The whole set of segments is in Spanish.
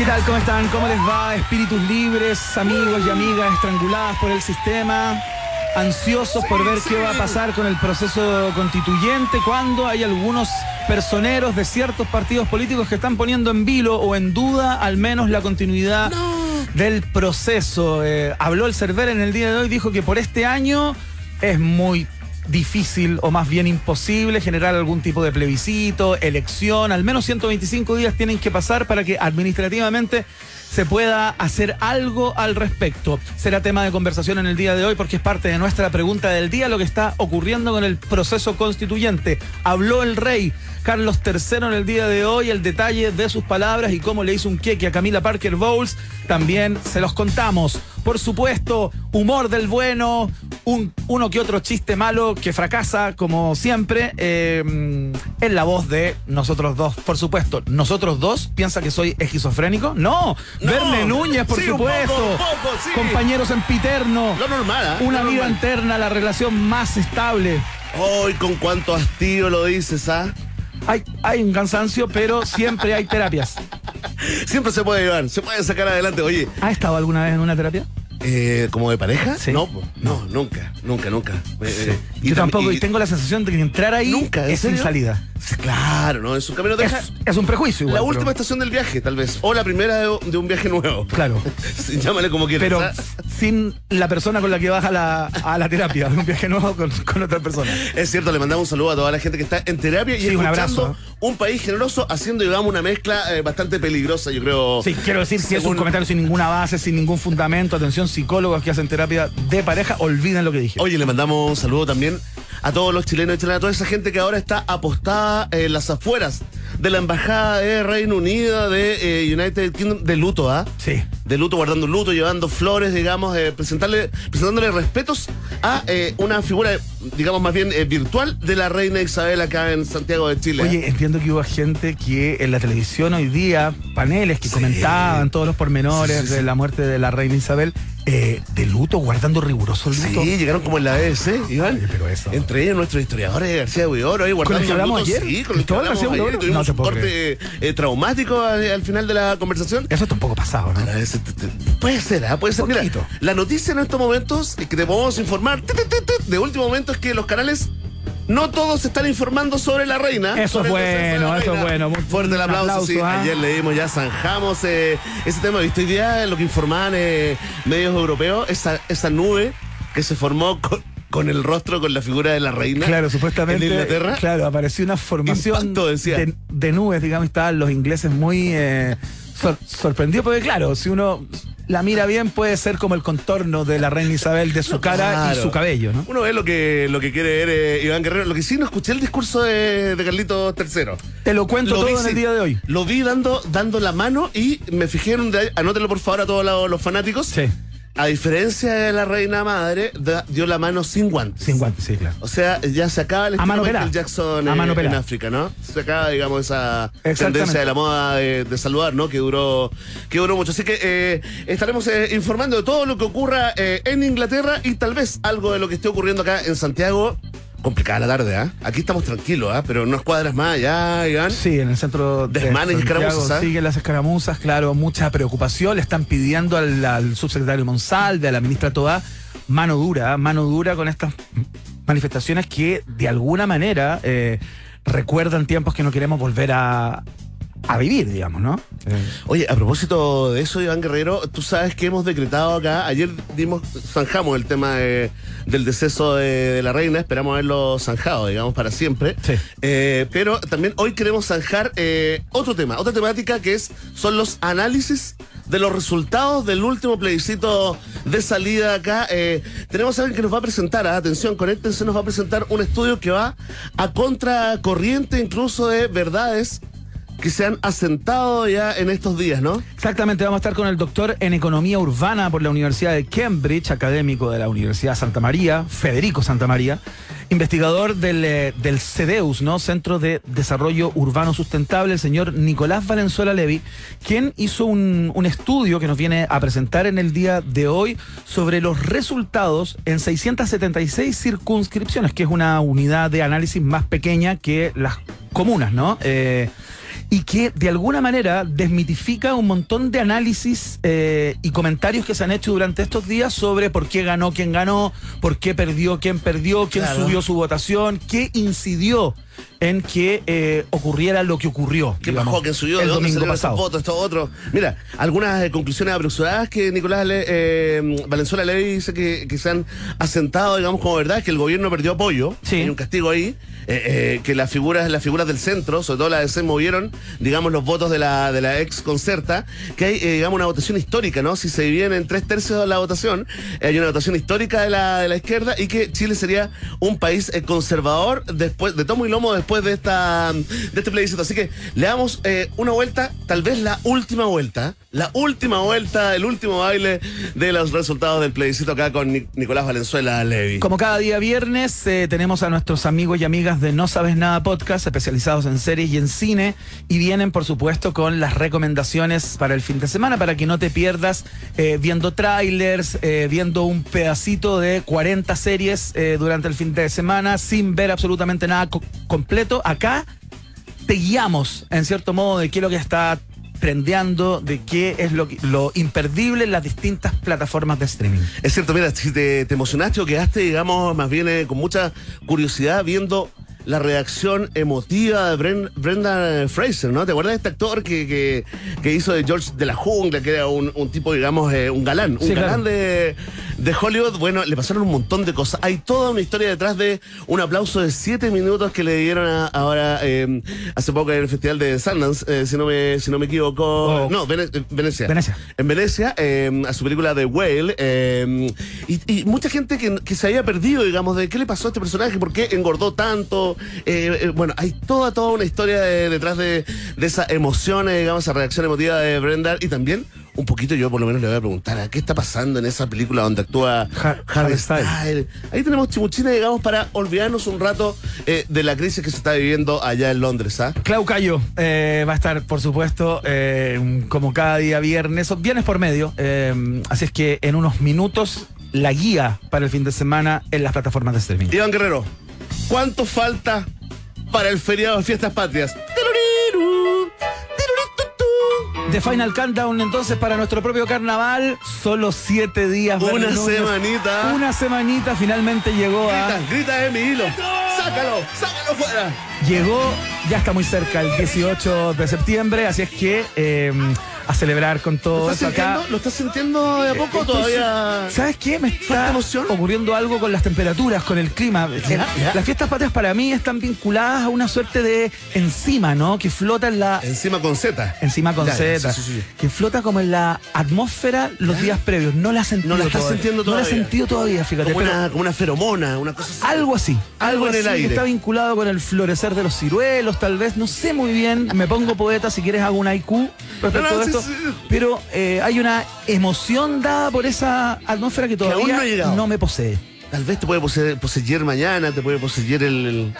¿Qué tal? ¿Cómo están? ¿Cómo les va? Espíritus libres, amigos y amigas estranguladas por el sistema, ansiosos por ver qué va a pasar con el proceso constituyente cuando hay algunos personeros de ciertos partidos políticos que están poniendo en vilo o en duda al menos la continuidad del proceso. Eh, habló el Cerver en el día de hoy, dijo que por este año es muy difícil o más bien imposible generar algún tipo de plebiscito, elección, al menos 125 días tienen que pasar para que administrativamente se pueda hacer algo al respecto. Será tema de conversación en el día de hoy porque es parte de nuestra pregunta del día lo que está ocurriendo con el proceso constituyente. Habló el rey Carlos III en el día de hoy, el detalle de sus palabras y cómo le hizo un queque a Camila Parker Bowles, también se los contamos. Por supuesto, humor del bueno, un, uno que otro chiste malo que fracasa, como siempre, eh, en la voz de nosotros dos. Por supuesto, nosotros dos, ¿piensa que soy esquizofrénico? No, No. Verne Núñez, por Sí, un supuesto. poco, un poco, sí. Compañeros en Piterno. Lo normal, ¿ah? Una Lo vida normal. interna, la relación más estable. Hoy con cuánto hastío lo dices, ¿ah? Hay, hay un cansancio, pero siempre hay terapias. Siempre se puede llevar, se puede sacar adelante. Oye, ¿Has estado alguna vez en una terapia? Eh, ¿como de pareja? Sí. No, no, nunca, nunca, nunca. Eh, Yo tam- tampoco, y, tengo la sensación de que entrar ahí Nunca, ¿en es sin salida. Claro, ¿no? Es un camino de Es, es un prejuicio igual. La pero- última estación del viaje, tal vez. O la primera de, de un viaje nuevo. Claro. Llámale como quieras. Pero ¿ah? sin la persona con la que vas a la, a la terapia, un viaje nuevo con, con otra persona. Es cierto, le mandamos un saludo a toda la gente que está en terapia y Sí, un escuchando abrazo. un país generoso, haciendo, digamos, una mezcla eh, bastante peligrosa, yo creo. Sí, quiero decir, si es un comentario sin ninguna base, sin ningún fundamento, atención, psicólogos que hacen terapia de pareja, olviden lo que dije. Oye, le mandamos un saludo también a todos los chilenos y chilenas, a toda esa gente que ahora está apostada en las afueras de la embajada de Reino Unido, de eh, United Kingdom, de luto, ¿ah? Sí. De luto, guardando luto, llevando flores, digamos, eh, presentarle, presentándole respetos a eh, una figura, digamos, más bien eh, virtual de la reina Isabel acá en Santiago de Chile. Oye, entiendo que hubo gente que en la televisión hoy día, paneles que comentaban todos los pormenores Sí, sí, sí. de la muerte de la reina Isabel, eh, de luto, guardando riguroso el luto. Sí, llegaron como en la BBC, Iván. Pero eso- Entre ellos nuestros historiadores García Huidor, ahí guardando el que hablamos luto, ayer? Sí, con el que ¿Cristóbal hablamos García ayer. Tuvimos No un corte traumático al, al final de la conversación. Eso está un poco pasado, ¿no? Puede ser, ¿ah? puede ser. Mira, la noticia en estos momentos es que te podemos informar de último momento es que los canales no todos están informando sobre la reina. Eso es bueno, eso es bueno. Muy- Fuerte el aplauso. aplauso, sí. ¿ah? Ayer le dimos ya, zanjamos eh, ese tema. ¿Viste hoy día lo que informaban eh, medios europeos? Esa, esa nube que se formó con, con el rostro, con la figura de la reina. Claro, supuestamente. En Inglaterra. Claro, apareció una formación Impacto, decía. de, de nubes, digamos, estaban los ingleses muy eh, sor- sorprendidos, porque claro, si uno la mira bien, puede ser como el contorno de la reina Isabel de su cara y su cabello, ¿no? Uno ve lo que, lo que quiere ver eh, Iván Guerrero. Lo que sí no escuché el discurso de, de Carlitos III. Te lo cuento Lo todo vi, en el día de hoy. Lo vi dando, dando la mano y me fijé en un. Anótelo por favor a todos los, los fanáticos. Sí, A diferencia de la reina madre, da- dio la mano sin guantes. sin guantes, sí, claro. O sea, ya se acaba el estilo Michael. Jackson A mano en pelada. África, ¿no? Se acaba, digamos, esa tendencia de la moda de, de saludar, ¿no? Que duró, que duró mucho. Así que eh, estaremos eh, informando de todo lo que ocurra eh, en Inglaterra y tal vez algo de lo que esté ocurriendo acá en Santiago. Complicada la tarde, ¿ah? Aquí estamos tranquilos, ¿ah? Pero unas cuadras más allá, Iván. Sí, en el centro de Desmanes y escaramuzas, ¿ah? siguen las escaramuzas, claro, mucha preocupación. Le están pidiendo al, al subsecretario Monsalve, a la ministra Toá, mano dura, ¿ah? mano dura con estas manifestaciones que de alguna manera eh, recuerdan tiempos que no queremos volver a, a vivir, digamos, ¿no? Eh, Oye, a propósito de eso, Iván Guerrero, tú sabes que hemos decretado acá, ayer dimos, zanjamos el tema de- del deceso de, de la reina, esperamos haberlo zanjado, digamos, para siempre. Sí. Eh, pero también hoy queremos zanjar eh, otro tema, otra temática que es, son los análisis de los resultados del último plebiscito de salida acá. Eh, tenemos a alguien que nos va a presentar, ah, atención, conéctense, nos va a presentar un estudio que va a contracorriente incluso de verdades que se han asentado ya en estos días, ¿no? Exactamente, vamos a estar con el doctor en Economía Urbana por la Universidad de Cambridge, académico de la Universidad Santa María, Federico Santa María, investigador del, eh, del CEDEUS, ¿no? Centro de Desarrollo Urbano Sustentable, el señor Nicolás Valenzuela Levi, quien hizo un, un estudio que nos viene a presentar en el día de hoy sobre los resultados en 676 circunscripciones, que es una unidad de análisis más pequeña que las comunas, ¿no? Eh, y que de alguna manera desmitifica un montón de análisis eh, y comentarios que se han hecho durante estos días sobre por qué ganó quién ganó, por qué perdió quién perdió, quién Claro. subió su votación, qué incidió en que eh, ocurriera lo que ocurrió. ¿Qué digamos, bajó? ¿Quién subió? el ¿De dónde domingo pasado. votos? Esto otro. Mira, algunas eh, conclusiones apresuradas que Nicolás Le- eh, Valenzuela Ley dice que, que se han asentado, digamos, como verdad, que el gobierno perdió apoyo. Sí. Hay un castigo ahí. Eh, eh, que las figuras, las figuras del centro, sobre todo las de se movieron, digamos, los votos de la, de la ex concerta, que hay, eh, digamos, una votación histórica, ¿no? Si se dividen en tres tercios de la votación, eh, hay una votación histórica de la, de la izquierda y que Chile sería un país conservador después, de tomo y lomo después de esta de este plebiscito. Así que le damos una vuelta, tal vez la última vuelta, la última vuelta, el último baile de los resultados del plebiscito acá con Ni- Nicolás Valenzuela Levi. Como cada día viernes, eh, tenemos a nuestros amigos y amigas de No Sabes Nada Podcast, especializados en series y en cine, y vienen, por supuesto, con las recomendaciones para el fin de semana, para que no te pierdas eh, viendo trailers, eh, viendo un pedacito de 40 series eh, durante el fin de semana, sin ver absolutamente nada co- completo. Acá te guiamos, en cierto modo, de qué es lo que está prendeando, de qué es lo, lo imperdible en las distintas plataformas de streaming. Es cierto, mira, si te, te emocionaste o quedaste, digamos, más bien con mucha curiosidad viendo la reacción emotiva de Bren- Brendan Fraser, ¿no? ¿Te acuerdas de este actor que, que, que hizo de George de la Jungla, que era un, un tipo, digamos, eh, un galán, un Sí, galán claro. de, de Hollywood? Bueno, le pasaron un montón de cosas. Hay toda una historia detrás de un aplauso de siete minutos que le dieron a- ahora eh, hace poco en el Festival de Sundance, eh, si, no me, si no me equivoco. Oh. No, Vene- Venecia. Venecia. En Venecia, a su película The Whale. y, y mucha gente que, que se había perdido, digamos, de qué le pasó a este personaje, por qué engordó tanto. Eh, eh, bueno, hay toda, toda una historia de- detrás de, de esa emoción, eh, digamos, esa reacción emotiva de Brenda. Y también, un poquito, yo por lo menos le voy a preguntar, ¿a ¿qué está pasando en esa película donde actúa Har- Harry Styles? Ahí tenemos chimuchina, digamos, para olvidarnos un rato eh, de la crisis que se está viviendo allá en Londres, ¿ah? Clau Cayo eh, va a estar, por supuesto, eh, como cada día viernes, o viernes por medio. así es que en unos minutos, la guía para el fin de semana en las plataformas de streaming. Iván Guerrero, ¿cuánto falta para el feriado de fiestas patrias? The Final Countdown, entonces, para nuestro propio carnaval, solo siete días. Una Berlín semanita. Una semanita finalmente llegó a. Grita, grita de mi hilo. Sácalo, sácalo fuera. Llegó, ya está muy cerca, el 18 de septiembre, así es que eh, a celebrar con ¿Lo todo eso acá. ¿Lo estás sintiendo de a poco todavía? ¿Sabes qué? Me ¿Falta está emoción? ocurriendo algo con las temperaturas, con el clima. Ya, ya. Las fiestas patrias para mí están vinculadas a una suerte de enzima, ¿no? Que flota en la. Encima con Z. Enzima con Z, sí, sí, sí. que flota como en la atmósfera los días previos. No la he sentido No la estás todavía. sintiendo No la he todavía. sentido todavía, fíjate. Como pero una, como una feromona, una cosa así. algo así. Algo en el que aire. Está vinculado con el florecer de los ciruelos, tal vez. No sé muy bien. Me pongo poeta si quieres hago un IQ respecto No, no, a esto. Pero eh, hay una emoción dada por esa atmósfera que todavía no me posee. Tal vez te puede poseer, poseer mañana, te puede poseer el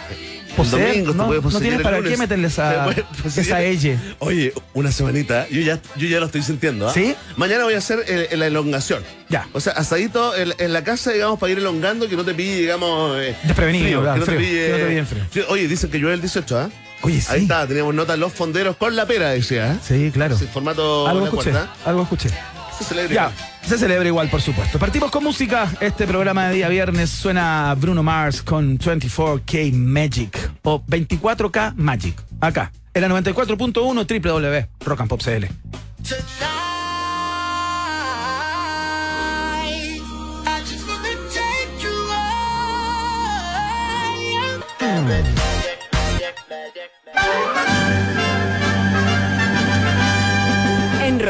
Poseer, domingo, no- te puede no tienes el para lunes. qué meterle esa- esa elle. Oye, una semanita, yo ya, yo ya lo estoy sintiendo, ¿ah? ¿Sí? Mañana voy a hacer la elongación. Ya. O sea, asadito en, en la casa, digamos, para ir elongando, que no te pille, digamos... eh, Desprevenido, frío, claro, que no te frío, pille... que no te pille frío. Oye, dicen que llueve el 18, ¿ah? Oye, sí. Ahí está, teníamos notas los fonderos con la pera, decía, ¿eh? Sí, claro. Ese formato Algo escuché, algo escuché. Se celebra Ya, igual. se celebra igual, por supuesto. Partimos con música. Este programa de día viernes suena Bruno Mars con 24K Magic o 24K Magic. Acá, en la 94.1 www.rockandpop.cl. Tonight, I just wanna take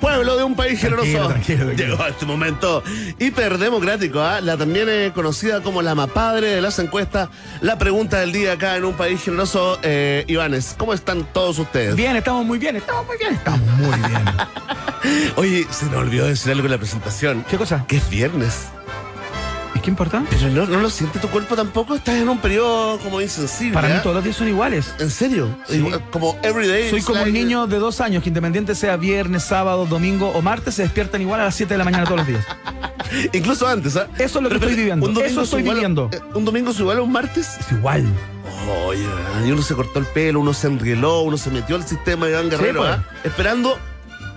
Pueblo de un país Tranquilo, generoso. tranquilo, tranquilo. Llegó este momento hiperdemocrático, ¿ah? la también eh, conocida como la mapadre de las encuestas. La pregunta del día acá en un país generoso. Eh, Ivanes, ¿cómo están todos ustedes? Bien, estamos muy bien, estamos muy bien, estamos muy bien. Oye, se nos olvidó decir algo en la presentación. ¿Qué cosa? Que es viernes. ¿Y ¿Es que importa? Pero no, no lo siente tu cuerpo tampoco. Estás en un periodo como insensible. Para mí ¿ah? todos los días son iguales. ¿En serio? Sí. Igual, Como everyday. Soy como un niño de dos años que independiente sea viernes, sábado, domingo o martes, se despiertan igual a las 7 de la mañana todos los días. Incluso antes, ¿ah? Eso es lo que Pero, estoy viviendo. un domingo Eso es estoy igual viviendo. eh, ¿Un domingo es igual a un martes? Es igual. Oye, uno se cortó el pelo, uno se enrieló, uno se metió al sistema de Iván Guerrero, pues. ¿ah? Esperando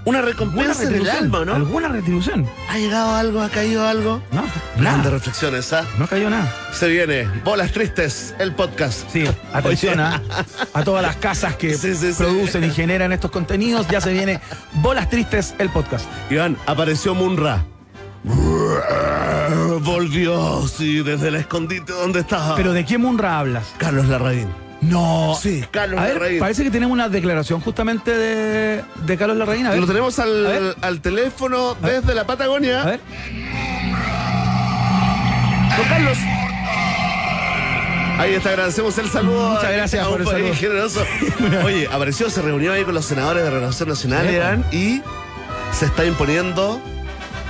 una ¿Alguna recompensa alma, ¿no? ¿Alguna retribución? ¿Ha llegado algo? ¿Ha caído algo? No, nada. reflexiones, ¿ah? No cayó nada. Se viene Bolas Tristes, el podcast. Sí, atención ¿ah? a todas las casas que Sí, sí, sí. producen y generan estos contenidos. Ya se viene Bolas Tristes, el podcast. Iván, apareció Munra. Volvió, sí, desde el escondite donde estaba. Pero ¿de qué Munra hablas? Carlos Larraín. No. Sí, Carlos A ver, Larraín. parece que tenemos una declaración justamente de, de Carlos Larraín. A ver. Lo tenemos ver. al, al teléfono desde la Patagonia. A ver. Don Carlos. Ahí está, agradecemos el saludo. Muchas gracias a un por el país saludo. generoso. Oye, apareció, se reunió ahí con los senadores de Renovación Nacional, y se está imponiendo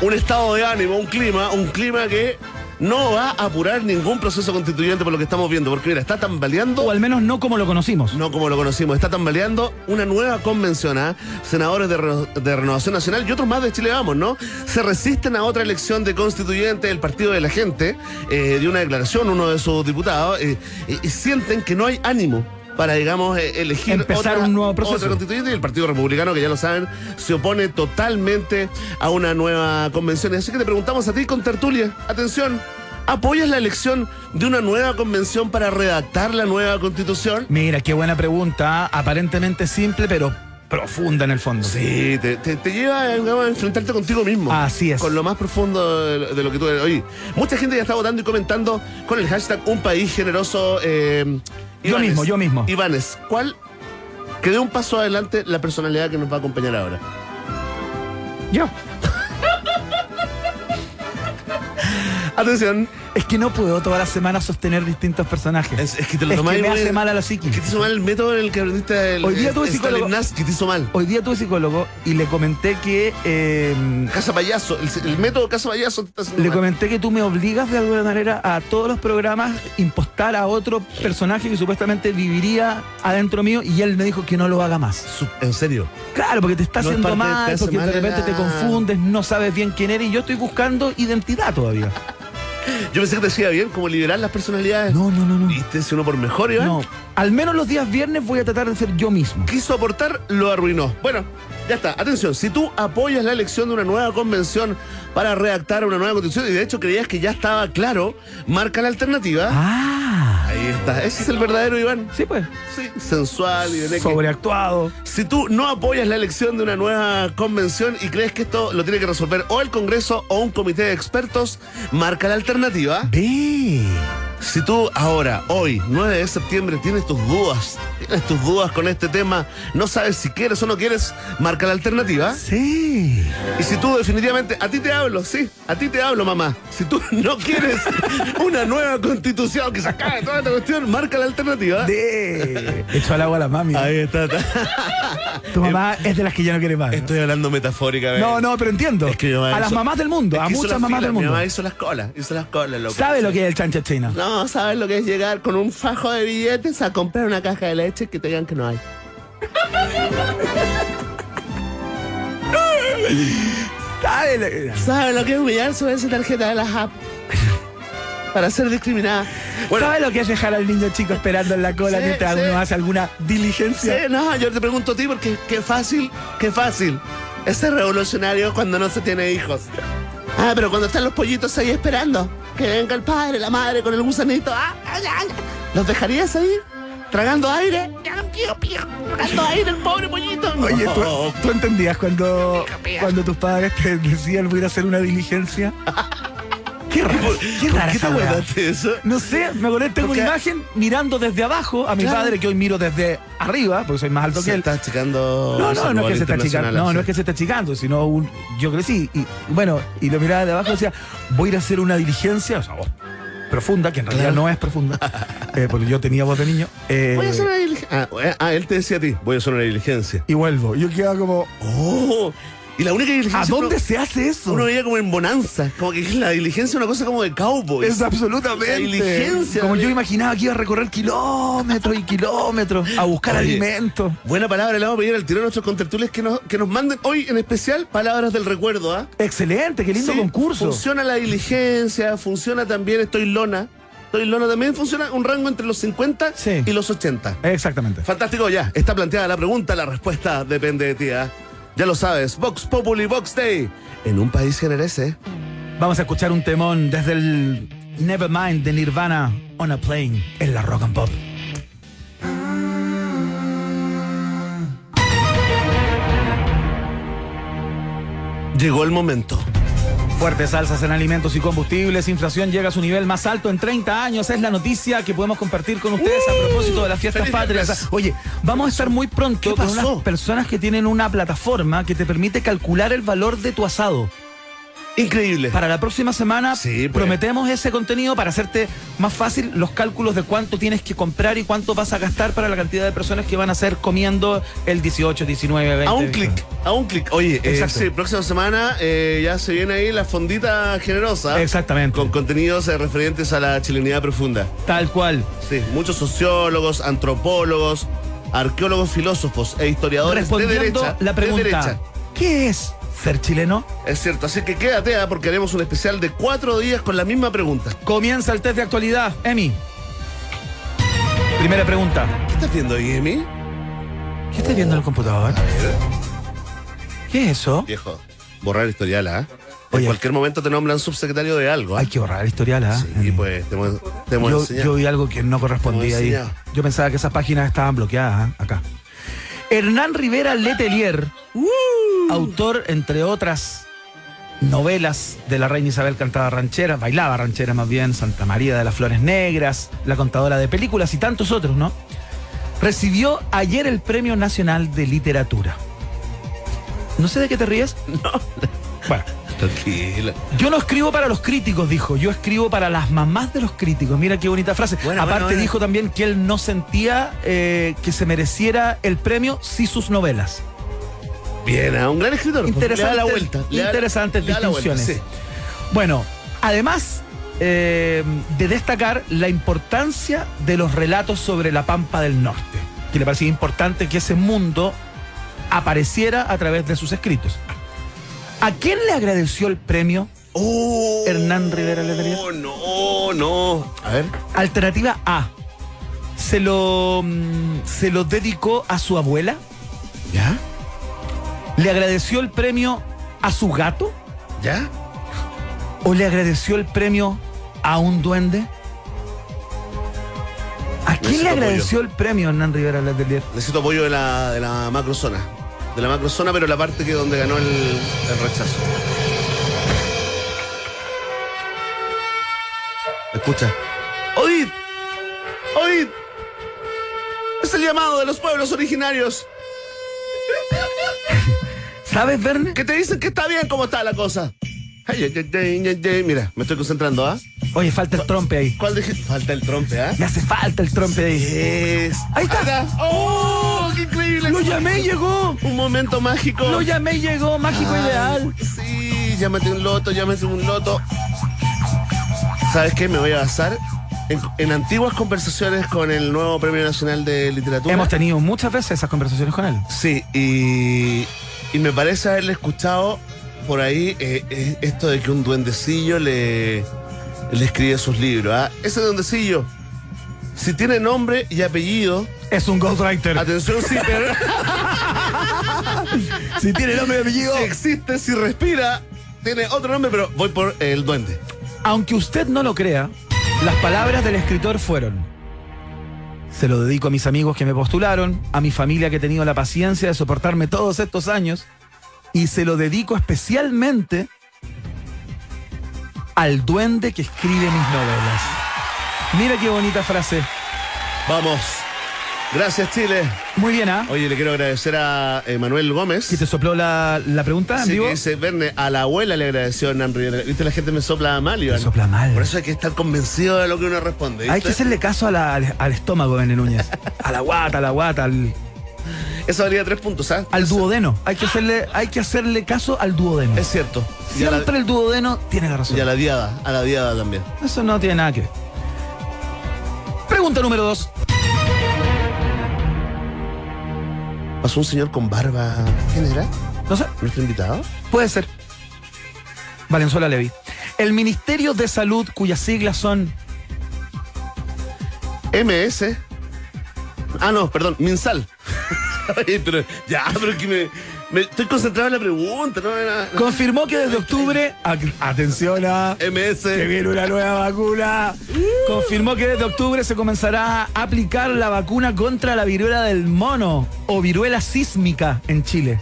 un estado de ánimo, un clima, un clima que no va a apurar ningún proceso constituyente por lo que estamos viendo, porque mira, está tambaleando O al menos no como lo conocimos. no como lo conocimos, está tambaleando una nueva convención, ¿ah? senadores de, Reno- de Renovación Nacional y otros más de Chile Vamos, ¿no? Se resisten a otra elección de constituyente del Partido de la Gente, eh, de una declaración, uno de sus diputados, eh, y sienten que no hay ánimo para, digamos, eh, elegir Empezar un nuevo proceso. otra constituyente y el Partido Republicano, que ya lo saben, se opone totalmente a una nueva convención. Así que te preguntamos a ti con tertulia, atención, ¿apoyas la elección de una nueva convención para redactar la nueva constitución? Mira, qué buena pregunta. Aparentemente simple, pero profunda en el fondo. Sí, te, te- te lleva digamos, a enfrentarte contigo mismo. Así es. Con lo más profundo de, de lo que tú eres. Oye, mucha gente ya está votando y comentando con el hashtag Un País Generoso. eh, Yo mismo, yo mismo. Ivanes, ¿cuál que dé un paso adelante la personalidad que nos va a acompañar ahora? Yo. Atención, Es que no puedo todas las semanas sostener distintos personajes. es, es que te lo Es que me hace mal a la psiqui. Es que te hizo mal el método en el que aprendiste el, Hoy día tuve psicólogo. Stanislavski, te hizo mal. Hoy día tuve psicólogo y le comenté que eh, Casa payaso, el, el método casa payaso te está haciendo le mal. comenté que tú me obligas de alguna manera a todos los programas impostar a otro personaje que supuestamente viviría adentro mío y él me dijo que no lo haga más. ¿En serio? Claro, porque te está No es haciendo parte- mal, porque mal de repente la- te confundes, no sabes bien quién eres y yo estoy buscando identidad todavía. Yo pensé que te decía bien, como liberar las personalidades. No, no, no, no. ¿Viste? Si uno por mejor, Iván. No, al menos los días viernes voy a tratar de ser yo mismo. quiso aportar, lo arruinó. Bueno, ya está. Atención, si tú apoyas la elección de una nueva convención para redactar una nueva constitución, y de hecho creías que ya estaba claro, marca la alternativa. Ah, Ahí está. Ese es el verdadero Iván. sí pues, Sí, sensual y de sobreactuado. Si tú no apoyas la elección de una nueva convención y crees que esto lo tiene que resolver o el Congreso o un comité de expertos, marca la alternativa. Ve. Si tú ahora, hoy, 9 de septiembre, tienes tus dudas, tienes tus dudas con este tema, no sabes si quieres o no quieres, marca la alternativa. Sí. Y si tú definitivamente, a ti te hablo, sí, a ti te hablo, mamá. Si tú no quieres una nueva constitución que se acabe toda esta cuestión, marca la alternativa. De. Echo al agua a la mami. Ahí está. está. Tu mamá es de las que ya no quiere más. ¿no? Estoy hablando metafóricamente. No, no, pero entiendo. Es que mi mamá a las mamás del mundo, es a que muchas mamás del Mi mundo. mamá hizo las colas, hizo las colas, loco. ¿Sabe lo que es el chancha china? No, ¿sabes lo que es llegar con un fajo de billetes a comprar una caja de leche que te digan que no hay? ¿Sabe lo- ¿Sabes lo que es humillar sobre esa tarjeta de la JAP? Para ser discriminada. Bueno, ¿Sabe lo que es dejar al niño chico esperando en la cola Sí, mientras sí. uno hace alguna sí, diligencia? no, yo te pregunto a ti porque qué fácil, qué fácil. Es ser revolucionario cuando no se tiene hijos. Ah, pero cuando están los pollitos ahí esperando, que venga el padre, la madre con el gusanito, ah, ah, ah, ¿los dejarías ahí? ¿Tragando aire? Tragando aire el pobre pollito. Oye, ¿tú, entendías cuando, cuando tus padres te decían voy a hacer una diligencia? Qué rara, qué ¿Por rara qué te acordaste eso? No sé, me acordé, tengo Porque- una imagen mirando desde abajo a mi Claro. padre, que hoy miro desde arriba, porque soy más alto Se que él. está achicando. No, no, no es que se está achicando, no, no es que se está achicando, sino un, yo crecí y bueno, y lo miraba de abajo y decía, voy a ir a hacer una diligencia, o sea, profunda, que en realidad Claro. no es profunda, eh, porque yo tenía voz de niño, eh, Voy a hacer una diligencia. Ah, eh, ah, él te decía a ti, voy a hacer una diligencia. y vuelvo. Yo quedaba como, Oh, Y la única ¿A diligencia. dónde uno, se hace eso? uno veía como en bonanza. Como que la diligencia es una cosa como de cowboy. Es absolutamente. La diligencia. Como yo imaginaba que iba a recorrer kilómetros y kilómetros a buscar Oye, alimentos. Buena palabra, le vamos a pedir al tiro a nuestros contertulios que nos, que nos manden hoy en especial palabras del recuerdo, ¿ah? Excelente, qué lindo Sí, concurso. Funciona la diligencia, funciona también Estoy Lona. Estoy Lona también funciona un rango entre los 50 Sí. y los 80. Exactamente. Fantástico, ya. Está planteada la pregunta, la respuesta depende de ti, ¿ah? Ya lo sabes, Vox Populi, Vox Day. En un país generese. Vamos a escuchar un temón desde el Nevermind de Nirvana on a Plane en la Rock and Pop. Llegó el momento. Fuertes alzas en alimentos y combustibles, inflación llega a su nivel más alto en 30 años. Es la noticia que podemos compartir con ustedes a propósito de las fiestas ¡Feliz patrias. Oye, vamos a estar muy pronto ¿Qué con unas personas que tienen una plataforma que te permite calcular el valor de tu asado. Increíble. Para la próxima semana Sí, pues. prometemos ese contenido para hacerte más fácil los cálculos de cuánto tienes que comprar y cuánto vas a gastar para la cantidad de personas que van a estar comiendo el 18, 19, 20. A un clic, a un clic. Oye, eh, Exacto. sí, próxima semana eh, ya se viene ahí la fondita generosa. Exactamente. Con contenidos eh, referentes a la chilenidad profunda. Tal cual. Sí, muchos sociólogos, antropólogos, arqueólogos, filósofos e historiadores de Respondiendo derecha. la de pregunta, derecha. ¿qué es ser chileno? Es cierto, así que quédate ah, porque haremos un especial de cuatro días con la misma pregunta. Comienza el test de actualidad. Emi. Primera pregunta. ¿Qué estás viendo ahí, Emi? ¿Qué estás viendo en el computador? ¿Qué es eso? Viejo, borrar historial, ¿ah? En cualquier momento te nombran subsecretario de algo. ¿ah? Hay que borrar el historial, ¿ah? Sí, Emi. pues te hemos, te hemos yo, enseñado. yo vi algo que no correspondía ahí. Yo pensaba que esas páginas estaban bloqueadas ¿ah? acá. Hernán Rivera Letelier, autor, entre otras novelas de la reina Isabel cantaba rancheras, bailaba rancheras más bien, Santa María de las Flores Negras, La contadora de películas y tantos otros, ¿no? Recibió ayer el Premio Nacional de Literatura. No sé de qué te ríes. No. Bueno, Tranquila. yo no escribo para los críticos, dijo. Yo escribo para las mamás de los críticos. Mira qué bonita frase. Bueno, Aparte bueno, bueno. dijo también que él no sentía eh, que se mereciera el premio si sus novelas. Bien, a un gran escritor. pues, Interesante- Le da la vuelta. le da- interesantes le da la vuelta, distinciones. sí. Bueno, además eh, de destacar la importancia de los relatos sobre la Pampa del Norte, que le parecía importante que ese mundo apareciera a través de sus escritos. ¿A quién le agradeció el premio? Oh, Hernán Rivera Letelier. No, no. A ver. Alternativa A. Se lo, mm, se lo dedicó a su abuela. ¿Ya? ¿Le agradeció el premio a su gato? ¿Ya? ¿O le agradeció el premio a un duende? ¿A quién Necesito le apoyo. agradeció el premio Hernán Rivera Letelier? Necesito apoyo de la, de la macrozona. De la macrozona, pero la parte que donde ganó el, el rechazo. Escucha. ¡Oíd! ¡Oíd! Es el llamado de los pueblos originarios ¿Sabes, Verne? que te dicen que está bien como está la cosa. Mira, me estoy concentrando, ¿ah? Oye, falta el trompe ahí. ¿Cuál dije? Falta el trompe, ¿ah? Me hace falta el trompe ahí. Es. Ahí está. ¡Oh! ¡Qué increíble! Lo llamé y llegó. Un momento mágico. Lo llamé y llegó. Mágico Ay, ideal. Sí, llámate un loto, llámate un loto. ¿Sabes qué? Me voy a basar en, en antiguas conversaciones con el nuevo Premio Nacional de Literatura. Hemos tenido muchas veces esas conversaciones con él. Sí, y, y me parece haberle escuchado por ahí eh, esto de que un duendecillo le, le escribe sus libros. ¿ah? Ese duendecillo, si tiene nombre y apellido, Es un ghostwriter. atención, sí, pero Si tiene nombre y apellido. si existe, si respira, tiene otro nombre, pero voy por el duende. Aunque usted no lo crea, las palabras del escritor fueron: Se lo dedico a mis amigos que me postularon, a mi familia que ha tenido la paciencia de soportarme todos estos años, y se lo dedico especialmente al duende que escribe mis novelas. Mira qué bonita frase. Vamos. Gracias, Chile. Muy bien, ¿ah? Oye, le quiero agradecer a eh, Manuel Gómez. ¿Que te sopló la, la pregunta en Sí, vivo? que dice, Verne, a la abuela le agradeció Hernán Rivera. Viste, la gente me sopla mal, Iván. sopla mal. Por eso hay que estar convencido de lo que uno responde. Hay ¿viste? que hacerle caso a la- al, al estómago, Bene Núñez. A la guata, a la guata, al, Esa valía tres puntos, ¿ah? Al duodeno. Hay que hacerle, hay que hacerle caso al duodeno. Es cierto. A la, Siempre el duodeno tiene la razón. y a la diada, a la diada también. Eso no tiene nada que ver. Pregunta número dos. Pasó un señor con barba. ¿Quién era? No sé, ¿Nuestro invitado? puede ser. Valenzuela Levi. El Ministerio de Salud, cuyas siglas son MS. Ah, no, perdón, Minsal. Ay, pero, ya, pero que me, me- Estoy concentrado en la pregunta, no confirmó que desde octubre, atención a que MS. viene una nueva vacuna. Confirmó que desde octubre se comenzará a aplicar la vacuna contra la viruela del mono o viruela sísmica en Chile.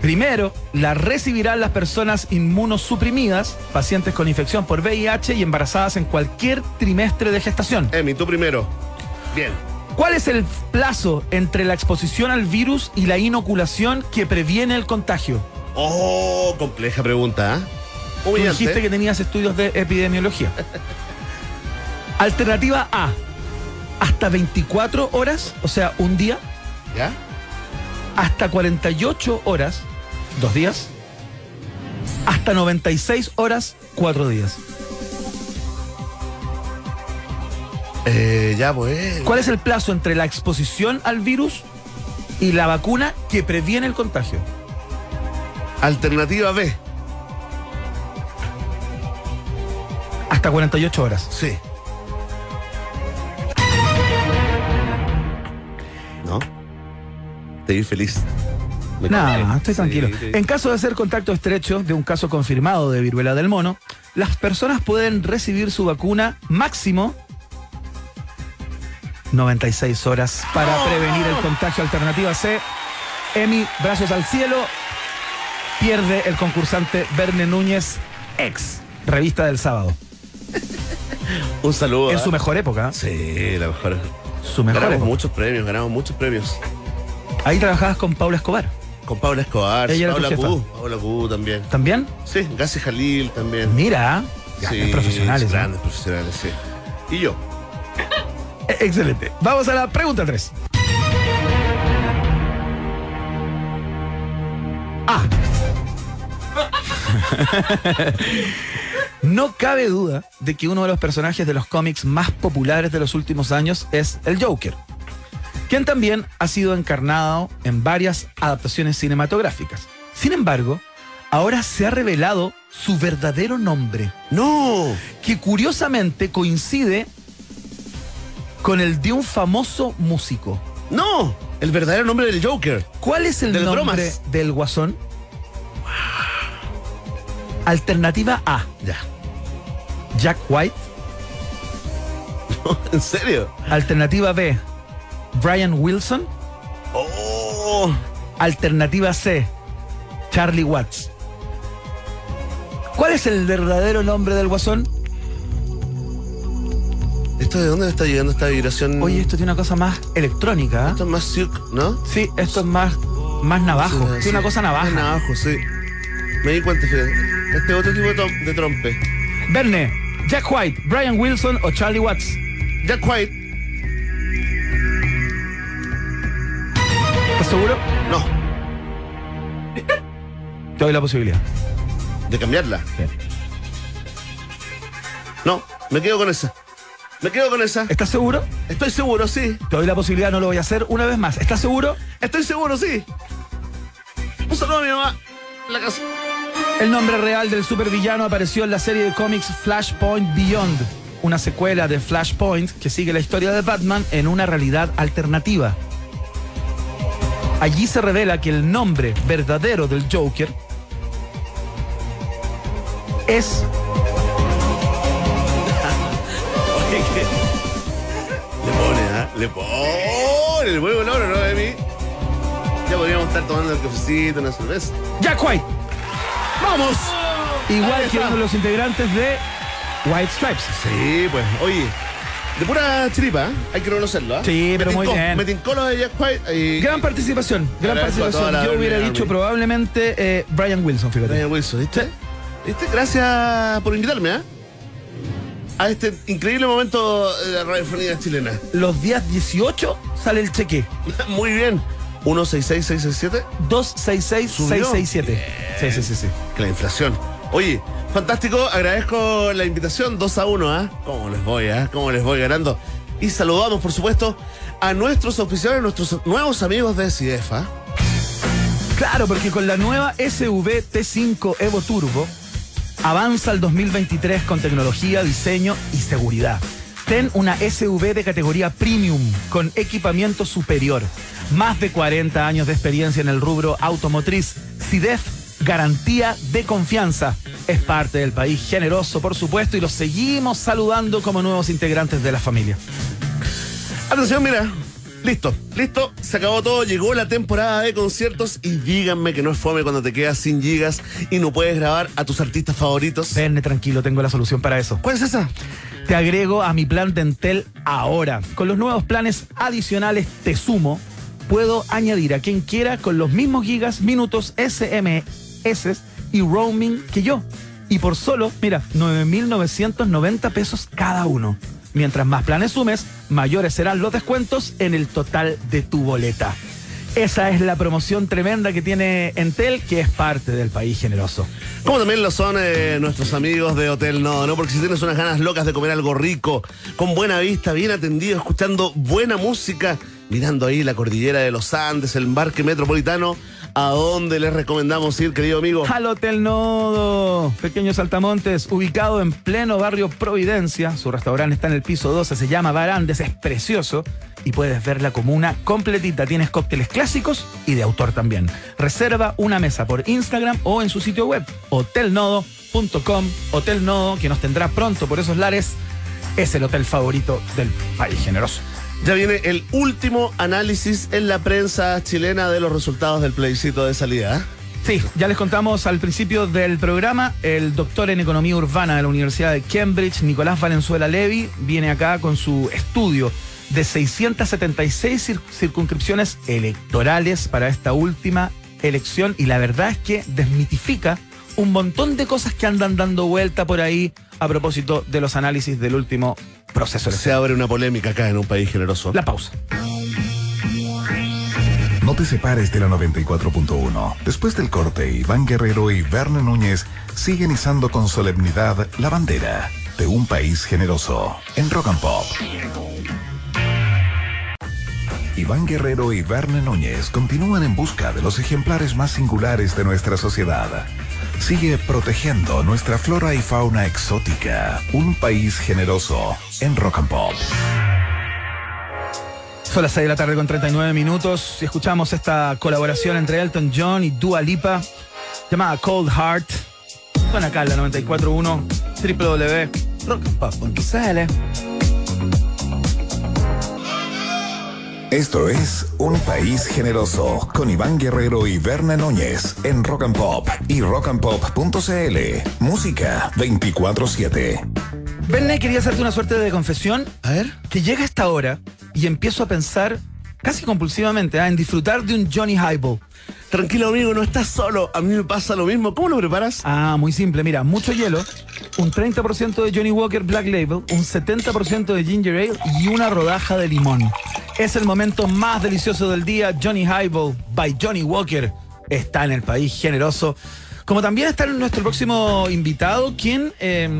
Primero, la recibirán las personas inmunosuprimidas, pacientes con infección por VIH y embarazadas en cualquier trimestre de gestación. Emi, tú primero. Bien. ¿Cuál es el plazo entre la exposición al virus y la inoculación que previene el contagio? Oh, compleja pregunta, ¿ah? Tú dijiste que tenías estudios de epidemiología. Alternativa A, hasta 24 horas, o sea, un día, ¿Ya? hasta 48 horas, dos días, hasta 96 horas, cuatro días. Eh, ya, pues. ¿Cuál es el plazo entre la exposición al virus y la vacuna que previene el contagio? Alternativa B. Hasta 48 horas. Sí. ¿No? Te vi feliz. No, estoy Sí, tranquilo. En caso de ser contacto estrecho de un caso confirmado de viruela del mono, las personas pueden recibir su vacuna máximo 96 horas para prevenir el contagio. Alternativa C. Emi, brazos al cielo. Pierde el concursante Verne Núñez, ex revista del sábado. Un saludo. En su mejor época. Sí, la mejor. Su mejor ganamos época. muchos premios, ganamos muchos premios. Ahí trabajabas con Paula Escobar. Con Paula Escobar, Ella era tu Paula. Q, Paula Q también. ¿También? Sí, Gassi Jalil también. Mira, grandes Sí, profesionales. ¿no? Grandes profesionales, sí. Y yo. Excelente. Vamos a la pregunta 3. A. no cabe duda de que uno de los personajes de los cómics más populares de los últimos años es el Joker, quien también ha sido encarnado en varias adaptaciones cinematográficas. Sin embargo, ahora se ha revelado su verdadero nombre ¡No! que curiosamente coincide con el de un famoso músico. ¡No! El verdadero nombre del Joker. ¿Cuál es el Del nombre bromas. del guasón? Alternativa A, Ya. Jack White. ¿En serio? Alternativa B, Brian Wilson. ¡Oh! Alternativa C, Charlie Watts. ¿Cuál es el verdadero nombre del guasón? ¿Esto de dónde me está llegando esta vibración? Oye, esto tiene una cosa más electrónica. Esto es más silk, ¿no? Sí, esto es más, más navajo. Sí, Tiene una cosa navaja. Es navajo, sí. Me di cuenta, fíjate. Este otro tipo de, de trompe. Verne, Jack White, Brian Wilson o Charlie Watts. Jack White. ¿Estás seguro? No. Te doy la posibilidad. De cambiarla. No, me quedo con esa. Me quedo con esa. ¿Estás seguro? Estoy seguro, sí. Te doy la posibilidad, no lo voy a hacer una vez más. ¿Estás seguro? Estoy seguro, sí. Un saludo a mi mamá. La casa. El nombre real del supervillano apareció en la serie de cómics Flashpoint Beyond, una secuela de Flashpoint que sigue la historia de Batman en una realidad alternativa. Allí se revela que el nombre verdadero del Joker es Le pone. Le pone color, ¿no, Emi? Ya podríamos estar tomando el cafecito, una cerveza. Jack White, ¡Vamos! igual que uno de los integrantes de White Stripes. Sí, pues, oye. De pura chiripa, ¿eh? hay que reconocerlo, ¿ah? Sí, pero muy bien. Me tincó lo de Jack White y. Gran participación, gran participación. Yo hubiera Army. dicho probablemente eh, Brian Wilson, fíjate. Brian Wilson, ¿viste? ¿Viste? Gracias por invitarme, ¿ah? A este increíble momento de la radiofonía chilena. Los días 18 sale el cheque. Muy bien. 166667. 266667. Sí, sí, sí, sí. Que la inflación. Oye, fantástico. Agradezco la invitación. 2 a 1, ¿ah? ¿Cómo les voy, ah? ¿Cómo les voy ganando? Y saludamos, por supuesto, a nuestros oficiales, nuestros nuevos amigos de CIDEFA. Claro, porque con la nueva SV T5 Evo Turbo avanza el 2023 con tecnología, diseño y seguridad. Ten una SUV de categoría premium con equipamiento superior. Más de 40 años de experiencia en el rubro automotriz. CIDEF, garantía de confianza. Es parte del país generoso, por supuesto, y los seguimos saludando como nuevos integrantes de la familia. Atención, mira. Listo, listo, se acabó todo, llegó la temporada de conciertos y díganme que no es fome cuando te quedas sin gigas y no puedes grabar a tus artistas favoritos. Verne tranquilo, tengo la solución para eso. ¿Cuál es esa? Te agrego a mi plan de Entel ahora. Con los nuevos planes adicionales Te Sumo, puedo añadir a quien quiera con los mismos gigas, minutos, SMS y roaming que yo. Y por solo, mira, 9.990 pesos cada uno. Mientras más planes sumes, mayores serán los descuentos en el total de tu boleta. Esa es la promoción tremenda que tiene Entel, que es parte del país generoso. Como también lo son eh, nuestros amigos de Hotel No, ¿no? Porque si tienes unas ganas locas de comer algo rico, con buena vista, bien atendido, escuchando buena música, mirando ahí la cordillera de los Andes, el embarque metropolitano, ¿a dónde les recomendamos ir, querido amigo? Al Hotel Nodo, Pequeños Altamontes, ubicado en pleno barrio Providencia. Su restaurante está en el piso 12, se llama Barandes, es precioso y puedes ver la comuna completita. Tienes cócteles clásicos y de autor también. Reserva una mesa por Instagram o en su sitio web, hotelnodo.com. Hotel Nodo, que nos tendrá pronto por esos lares, es el hotel favorito del país generoso. Ya viene el último análisis en la prensa chilena de los resultados del plebiscito de salida. ¿eh? Sí, ya les contamos al principio del programa, el doctor en economía urbana de la Universidad de Cambridge, Nicolás Valenzuela Levy, viene acá con su estudio de 676 cir- circunscripciones electorales para esta última elección y la verdad es que desmitifica un montón de cosas que andan dando vuelta por ahí a propósito de los análisis del último proceso Se abre una polémica acá en un país generoso. La pausa. No te separes de la 94.1. Después del corte, Iván Guerrero y Verne Núñez siguen izando con solemnidad la bandera de un país generoso en Rock and Pop. Iván Guerrero y Verne Núñez continúan en busca de los ejemplares más singulares de nuestra sociedad. Sigue protegiendo nuestra flora y fauna exótica. Un país generoso en Rock and Pop. Son las 6 de la tarde con 39 minutos y escuchamos esta colaboración entre Elton John y Dua Lipa llamada Cold Heart. Son acá en la 94.1 www.rockpop.cl Esto es Un País Generoso con Iván Guerrero y Berna Núñez en Rock and Pop y rockandpop.cl. Música 24-7. Verne, quería hacerte una suerte de confesión A ver. que llega esta hora y empiezo a pensar casi compulsivamente ah, en disfrutar de un Johnny Highball. Tranquilo, amigo, no estás solo. A mí me pasa lo mismo. ¿Cómo lo preparas? Ah, muy simple, mira, mucho hielo, un 30% de Johnny Walker Black Label, un 70% de Ginger Ale y una rodaja de limón. Es el momento más delicioso del día. Johnny Highball by Johnny Walker está en el país generoso. Como también está nuestro próximo invitado, quien eh,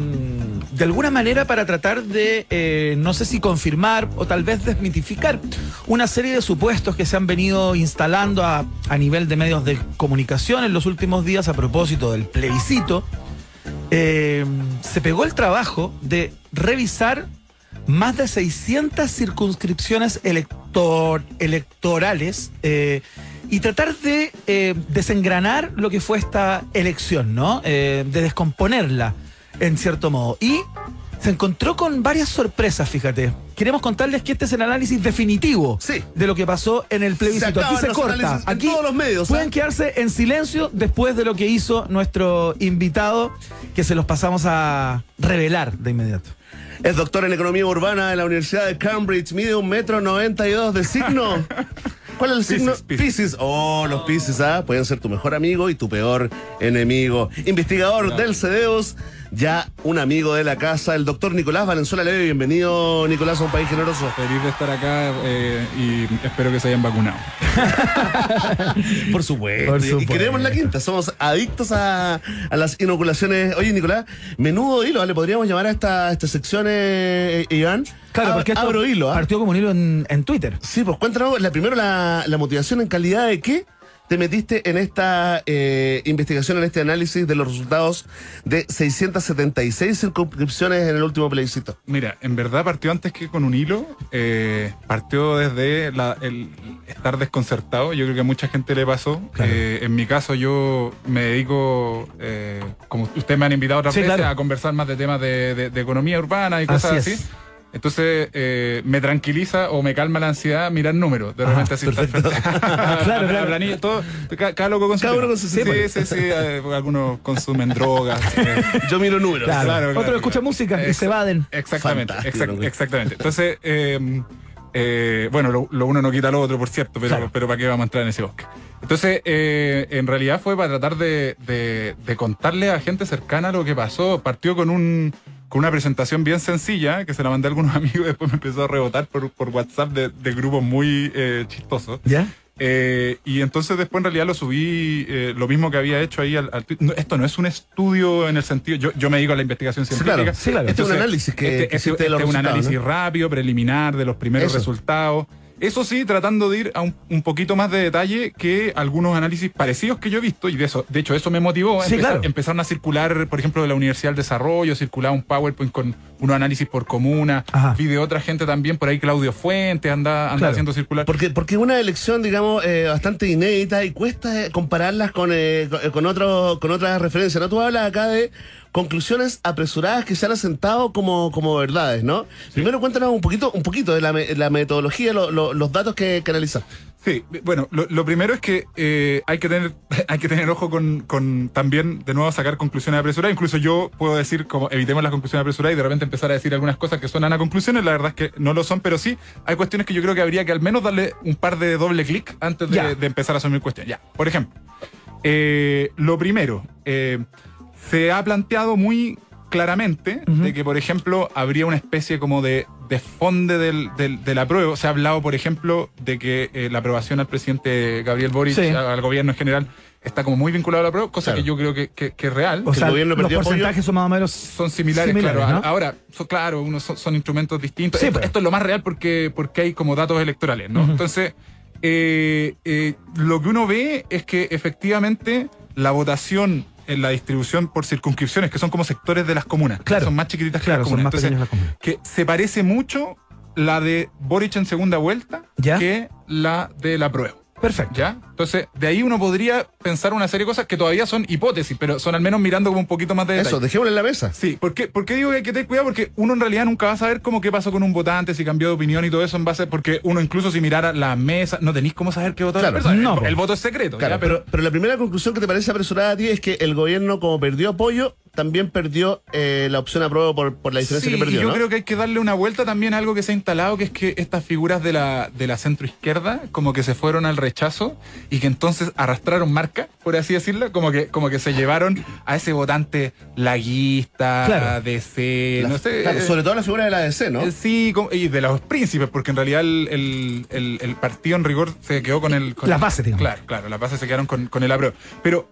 de alguna manera para tratar de, eh, no sé si confirmar o tal vez desmitificar una serie de supuestos que se han venido instalando a, nivel de medios de comunicación en los últimos días a propósito del plebiscito, eh, se pegó el trabajo de revisar más de 600 circunscripciones elector- electorales eh, y tratar de eh, desengranar lo que fue esta elección, ¿no? Eh, de descomponerla, en cierto modo. Y se encontró con varias sorpresas, fíjate. Queremos contarles que este es el análisis definitivo Sí. de lo que pasó en el plebiscito. Aquí acaban se corta. Aquí todos los medios, pueden ¿ah? quedarse en silencio después de lo que hizo nuestro invitado, que se los pasamos a revelar de inmediato. Es doctor en economía urbana de la Universidad de Cambridge. Mide un metro noventa y dos de signo. ¿Cuál es el signo? Pisces. Oh, los Pisces, ¿ah? Pueden ser tu mejor amigo y tu peor enemigo. Investigador del CEDEUS, ya un amigo de la casa, el doctor Nicolás Valenzuela Leve. Bienvenido, Nicolás, a un país generoso. Feliz de estar acá eh, y espero que se hayan vacunado. Por supuesto. Por Y- Y supuesto. queremos la quinta. Somos adictos a, a las inoculaciones. Oye, Nicolás, menudo hilo, ¿le podríamos llamar a esta, esta sección, eh, Iván? Claro, porque esto abro hilo, ¿ah? partió como un hilo en, en Twitter. Sí, pues cuéntanos, la, primero la, la motivación en calidad de qué te metiste en esta eh, investigación, en este análisis de los resultados de 676 circunscripciones en el último plebiscito. Mira, en verdad partió antes que con un hilo, eh, partió desde la- el estar desconcertado, yo creo que a mucha gente le pasó. Claro. Eh, en mi caso yo me dedico, eh, como ustedes me han invitado otras Sí, veces, claro. a conversar más de temas de, de- de economía urbana y cosas Así así. Es. Entonces eh, me tranquiliza o me calma la ansiedad mirar números. De Ah, repente así Claro, la claro. planilla, todo, cada, cada loco con su Cada uno con su Sí, sí, sí, eh, algunos consumen drogas. eh, Yo miro números. Claro. Claro, Otro claro, escucha claro. música y se evaden. Exactamente, exact- exactamente. Entonces, eh, eh, bueno, lo, lo uno no quita lo otro, por cierto, pero, Claro. pero ¿para qué vamos a entrar en ese bosque? Entonces, eh, en realidad fue para tratar de, de- de contarle a gente cercana lo que pasó. Partió con un con una presentación bien sencilla, que se la mandé a algunos amigos y después me empezó a rebotar por, por WhatsApp de, de grupos muy eh, chistosos. ¿Ya? Eh, y entonces después en realidad lo subí eh, lo mismo que había hecho ahí al, al. No, esto no es un estudio en el sentido, yo, yo me dedico a la investigación Sí, científica. claro. Sí, claro. Este es un análisis que, este, este- este es un análisis ¿no? rápido, preliminar de los primeros Eso. resultados. Eso sí, tratando de ir a un, un poquito más de detalle que algunos análisis parecidos que yo he visto, y de eso, de hecho, eso me motivó. Sí, Empezar- claro. Empezaron a circular, por ejemplo, de la Universidad del Desarrollo, circulaba un PowerPoint con unos análisis por comuna, Ajá. vi de otra gente también, por ahí Claudio Fuentes anda, anda Claro. haciendo circular. Porque, porque es una elección, digamos, eh, bastante inédita y cuesta eh, compararlas con, eh, con, con otro- con otras referencias. ¿no? Tú hablas acá de conclusiones apresuradas que se han asentado como, como verdades, ¿no? Primero cuéntanos un poquito, un poquito de la, me- la metodología, lo- lo- los datos que, que analizas. Sí, bueno, lo, lo primero es que eh, hay que tener hay que tener ojo con, con también de nuevo sacar conclusiones apresuradas. Incluso yo puedo decir como evitemos las conclusiones apresuradas y de repente empezar a decir algunas cosas que suenan a conclusiones. La verdad es que no lo son, pero sí hay cuestiones que yo creo que habría que al menos darle un par de doble clic antes de empezar a asumir cuestiones. Ya, por ejemplo, eh, lo primero, eh, se ha planteado muy claramente de que, por ejemplo, habría una especie como de desfonde del, del, de la prueba. Se ha hablado, por ejemplo, de que eh, la aprobación al presidente Gabriel Boric, Sí. al gobierno en general, está como muy vinculado a la prueba, cosa Claro. que yo creo que, que- que es real. O Que el sea, gobierno los porcentajes son más o menos son similares, similares, claro. ¿no? Ahora, son, claro, unos son, son instrumentos distintos. Sí, esto, pues. esto es lo más real porque, porque hay como datos electorales, ¿no? Entonces, eh, eh, lo que uno ve es que efectivamente la votación en la distribución por circunscripciones, que son como sectores de las comunas, Claro. son más chiquititas que las comunas. Entonces, comunas. que se parece mucho la de Boric en segunda vuelta ¿Ya? que la de la prueba. Perfecto. ¿Ya? Entonces, de ahí uno podría pensar una serie de cosas que todavía son hipótesis, pero son al menos mirando como un poquito más de detalle. Eso, dejémoslo en la mesa. Sí, ¿por qué, por qué digo que hay que tener cuidado? Porque uno en realidad nunca va a saber cómo qué pasó con un votante, si cambió de opinión y todo eso en base, porque uno incluso si mirara la mesa, no tenéis cómo saber qué votó Claro, la persona. no, el, voto es secreto, Claro, ¿ya? pero, pero la primera conclusión que te parece apresurada a ti es que el gobierno, como perdió apoyo, también perdió eh, la opción a prueba por, por la diferencia Sí, que perdió. yo ¿no? creo que hay que darle una vuelta también a algo que se ha instalado, que es que estas figuras de la, de la centro izquierda como que se fueron al rechazo y que entonces arrastraron marca, por así decirlo, como que, como que se llevaron a ese votante laguista, Claro. DC, La- no sé. claro, sobre todo la figura de la DC, ¿no? Eh, Sí, como- y de los príncipes, porque en realidad el, el- el- el partido en rigor se quedó con el... Con Las bases, digamos. Claro, claro, las bases se quedaron con, con el apruebo. Pero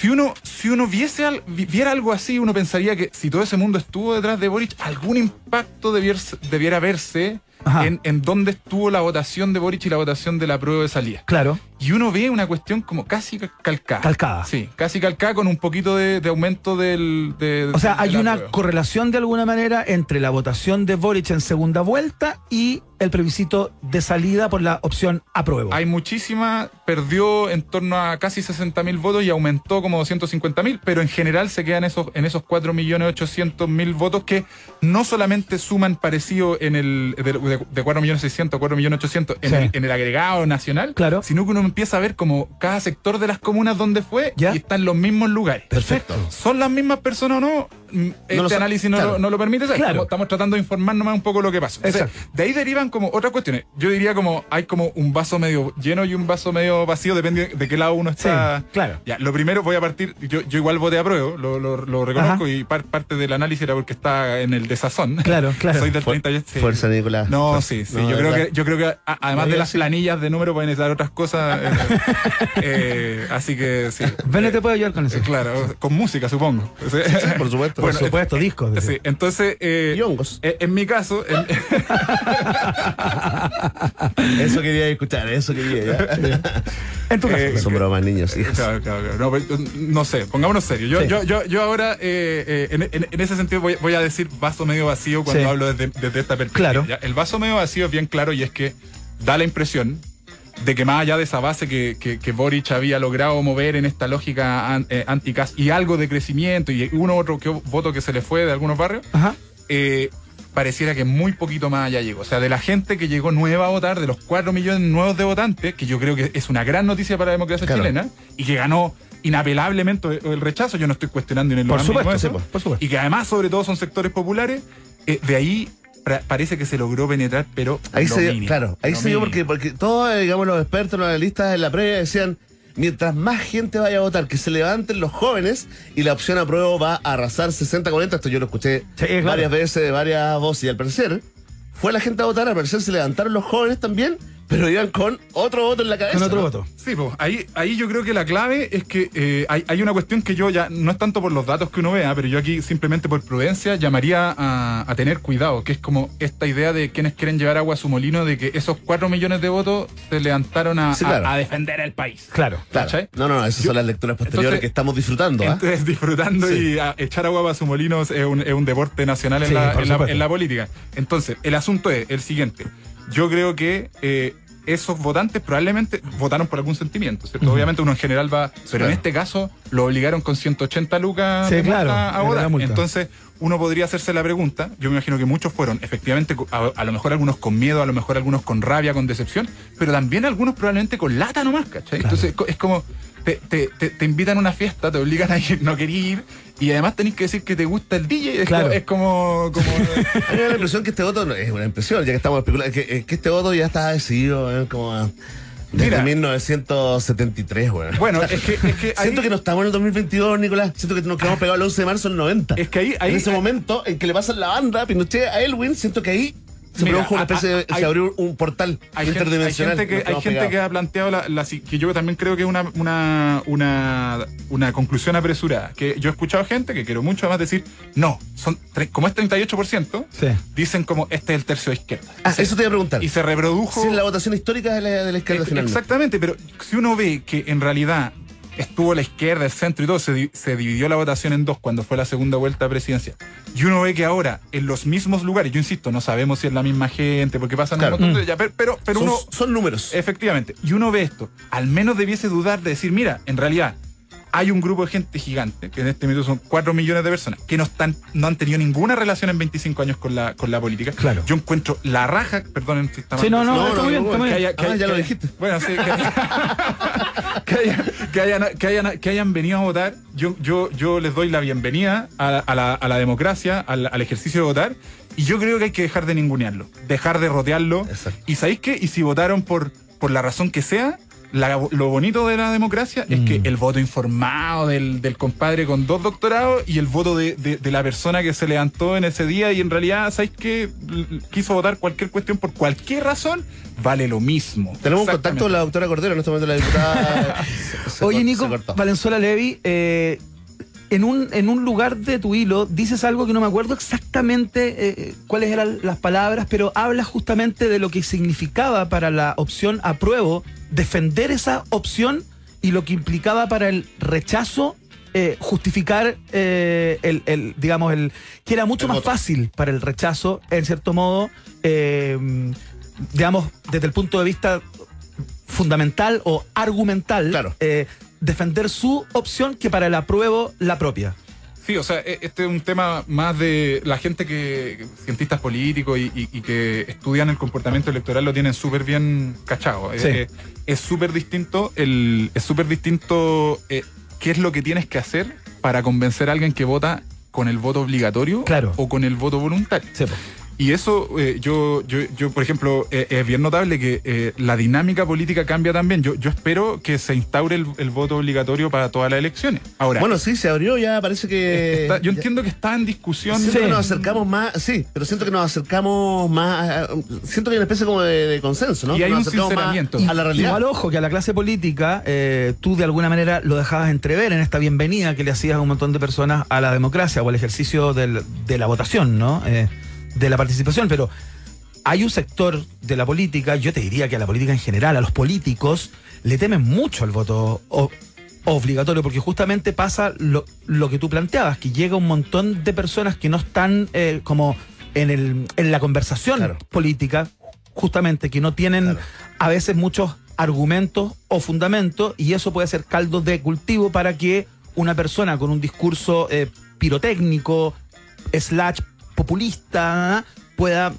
si uno, si uno viese al- vi- viera algo así, uno pensaría que si todo ese mundo estuvo detrás de Boric, algún impacto debier- debiera verse en, en dónde estuvo la votación de Boric y la votación de la prueba de salida. Claro. Y uno ve una cuestión como casi ca- calcada. Calcada. Sí, casi calcada con un poquito de, de aumento del... de- O sea, de hay una prueba. correlación de alguna manera entre la votación de Boric en segunda vuelta y el plebiscito de salida por la opción apruebo. Hay muchísima, perdió en torno a casi 60 mil votos y aumentó como 250 mil, pero en general se quedan esos, en esos 4 millones 800 mil votos que no solamente suman parecido en el, de, de, de 4 millones 600 a 4 millones 800 en, Sí. el, en el agregado nacional, Claro. sino que uno empieza a ver como cada sector de las comunas donde fue Ya. y está en los mismos lugares. Perfecto. ¿Son las mismas personas o no? mm, este análisis no, claro. lo, no lo permite. ¿sabes? Claro. Estamos, estamos tratando de informar nomás un poco lo que Exacto. de ahí derivan como otras cuestiones. Yo diría como hay como un vaso medio lleno y un vaso medio vacío, depende de qué lado uno está. Sí, claro. Ya, lo primero voy a partir, yo, yo igual voté a prueba, lo, lo, lo reconozco Ajá. y par- parte del análisis era porque está en el desazón. Claro, claro. Soy del Fu- 30 sí. Fuerza, Nicolás. No, sí, sí. No, yo, de creo que, yo creo que además de las sí. planillas de número pueden necesitar otras cosas. Eh, eh, así que sí. Vene te puede ayudar con eso. Eh, Claro, con música, supongo. Sí, por supuesto. Por supuesto, discos. Sí, entonces, eh, Y hongos. eh, en mi caso, en- Eso quería escuchar, eso quería. ya. En tu caso. Eh, Son bromas, niños. hijos. Claro, claro, claro. No, pero, no sé, pongámonos serios. Yo, Sí. yo, yo, yo ahora, eh, eh, en, en- en ese sentido, voy, voy a decir vaso medio vacío cuando Sí. hablo desde, desde esta perspectiva. Claro. ¿ya? El vaso medio vacío es bien claro y es que da la impresión de que más allá de esa base que, que, que Boric había logrado mover en esta lógica an- eh, anti-CAS y algo de crecimiento y uno u otro que, voto que se le fue de algunos barrios, Ajá. eh, pareciera que muy poquito más allá llegó. O sea, de la gente que llegó nueva a votar, de los 4 millones nuevos de votantes, que yo creo que es una gran noticia para la democracia Claro. chilena, y que ganó inapelablemente el rechazo, yo no estoy cuestionando ni en el Por supuesto, sí, por- por supuesto. y que además sobre todo son sectores populares, eh, de ahí parece que se logró penetrar, pero Ahí se dio, mínimo, claro, ahí se dio porque, porque todos, digamos, los expertos, los analistas en la previa decían, mientras más gente vaya a votar, que se levanten los jóvenes y la opción a prueba va a arrasar 60-40, esto yo lo escuché Sí, claro. varias veces de varias voces y al parecer fue la gente a votar, al parecer se levantaron los jóvenes también, pero iban con otro voto en la cabeza. Con otro ¿no? voto. Sí, pues ahí, ahí yo creo que la clave es que eh, hay, hay una cuestión que yo ya, no es tanto por los datos que uno vea, pero yo aquí simplemente por prudencia llamaría a, a tener cuidado, que es como esta idea de quienes quieren llevar agua a su molino, de que esos cuatro millones de votos se levantaron a, Sí, a- claro. a defender el país. Claro. Claro. ¿Cachai? No, no, no, esas Yo- son las lecturas posteriores Entonces- que estamos disfrutando. ¿ah? Entonces, disfrutando Sí. y a- echar agua a su molino es un, es un deporte nacional en, Sí, la, en la política. Entonces, el asunto es el siguiente. Yo creo que eh, esos votantes probablemente votaron por algún sentimiento, ¿cierto? Obviamente uno en general va, pero claro. en este caso lo obligaron con 180 lucas Sí, claro, a votar. Entonces, uno podría hacerse la pregunta, yo me imagino que muchos fueron, efectivamente, a, a lo mejor algunos con miedo, a lo mejor algunos con rabia, con decepción, pero también algunos probablemente con lata nomás, ¿cachai? Entonces, co- es como, te, te, te, te invitan a una fiesta, te obligan a ir, no querer ir, y además tenés que decir que te gusta el DJ, es Claro. como... Es como, como- A mí me da la impresión que este voto, no- es una impresión, ya que estamos especulando, que, eh, que este voto ya está decidido, eh, como ah, desde Mira. 1973, weón. bueno, es que, es que ahí- Siento que no estamos en el 2022, Nicolás. Siento que nos quedamos pegados el 11 de marzo del 90. Es que ahí- ahí- en ese ahí- momento en que le pasan la banda Pinochet a Elwin, siento que ahí se Mira, produjo una especie de. hay- se abrió un portal hay gente, hay interdimensional. gente que, hay gente que ha planteado la, que yo también creo que es una, una, una, una conclusión apresurada. Que yo he escuchado gente que quiero mucho además decir, no, son como es 38%, Sí. dicen como este es el tercio de izquierda. Ah, eso te iba a preguntar. Y se reprodujo. Es la votación histórica de la, de la izquierda Eh, finalmente. Exactamente, pero si uno ve que en realidad estuvo la izquierda, el centro y todo, se, di- se dividió la votación en dos cuando fue la segunda vuelta presidencial. Y uno ve que ahora, en los mismos lugares, yo insisto, no sabemos si es la misma gente, porque pasan Claro. un montón de... ya, pero, pero, pero son, uno... son números. Efectivamente. Y uno ve esto. Al menos debiese dudar de decir, mira, en realidad hay un grupo de gente gigante, que en este momento son 4 millones de personas, que no están, no han tenido ninguna relación en 25 años con la, con la política. Claro. Yo encuentro la raja, perdonen si está Sí, no, no, muy bien, está muy que bien. haya- que Ah, haya- ya lo dijiste. Bueno, sí, que, que hayan, que, hayan, que, hayan, que hayan venido a votar. Yo, yo, yo les doy la bienvenida a, a la, a la democracia, al, al ejercicio de votar. Y yo creo que hay que dejar de ningunearlo, dejar de rotearlo. Exacto. ¿Y sabéis qué? Y si votaron por, por la razón que sea, la- lo bonito de la democracia es que el voto informado del, del compadre con dos doctorados y el voto de, de- de la persona que se levantó en ese día y en realidad, ¿sabéis qué? L- Quiso votar cualquier cuestión por cualquier razón, vale lo mismo. Tenemos un contacto con la doctora Cordero, en este momento la diputada. se- se Oye, Nico. Valenzuela Levi, eh, en, un, en un lugar de tu hilo dices algo que no me acuerdo exactamente eh, cuáles eran las palabras, pero hablas justamente de lo que significaba para la opción apruebo defender esa opción y lo que implicaba para el rechazo. eh, justificar eh, el, el, digamos, el que era mucho El más voto. fácil para el rechazo, en cierto modo, eh, digamos, desde el punto de vista fundamental o argumental Claro. eh, defender su opción que para el apruebo la propia. Sí, o sea, e- este es un tema más de la gente que, cientistas políticos y, y- y que estudian el comportamiento electoral lo tienen súper bien cachado. Sí. Es súper distinto, el, es súper distinto eh, qué es lo que tienes que hacer para convencer a alguien que vota con el voto obligatorio Claro. o con el voto voluntario. Sí, po. Y eso, eh, yo, yo, yo, por ejemplo, eh, es bien notable que eh, la dinámica política cambia también. Yo, yo espero que se instaure el, el voto obligatorio para todas las elecciones. Ahora, Bueno, sí, se abrió ya, parece que... está- yo ya- entiendo que está en discusión. Siento Sí. que nos acercamos más, sí, pero siento que nos acercamos más, a- siento que hay una especie como de, de consenso, ¿no? Y hay Nos un más sinceramiento. a la realidad. Igual ojo que a la clase política eh, tú de alguna manera lo dejabas entrever en esta bienvenida que le hacías a un montón de personas a la democracia o al ejercicio del- de la votación, ¿no? De la participación, pero hay un sector de la política, yo te diría que a la política en general, a los políticos, le temen mucho al voto obligatorio, porque justamente pasa lo, lo que tú planteabas, que llega un montón de personas que no están eh, como en, el, en la conversación Claro. política, justamente, que no tienen Claro. a veces muchos argumentos o fundamentos, y eso puede ser caldo de cultivo para que una persona con un discurso eh, pirotécnico, slash populista, pueda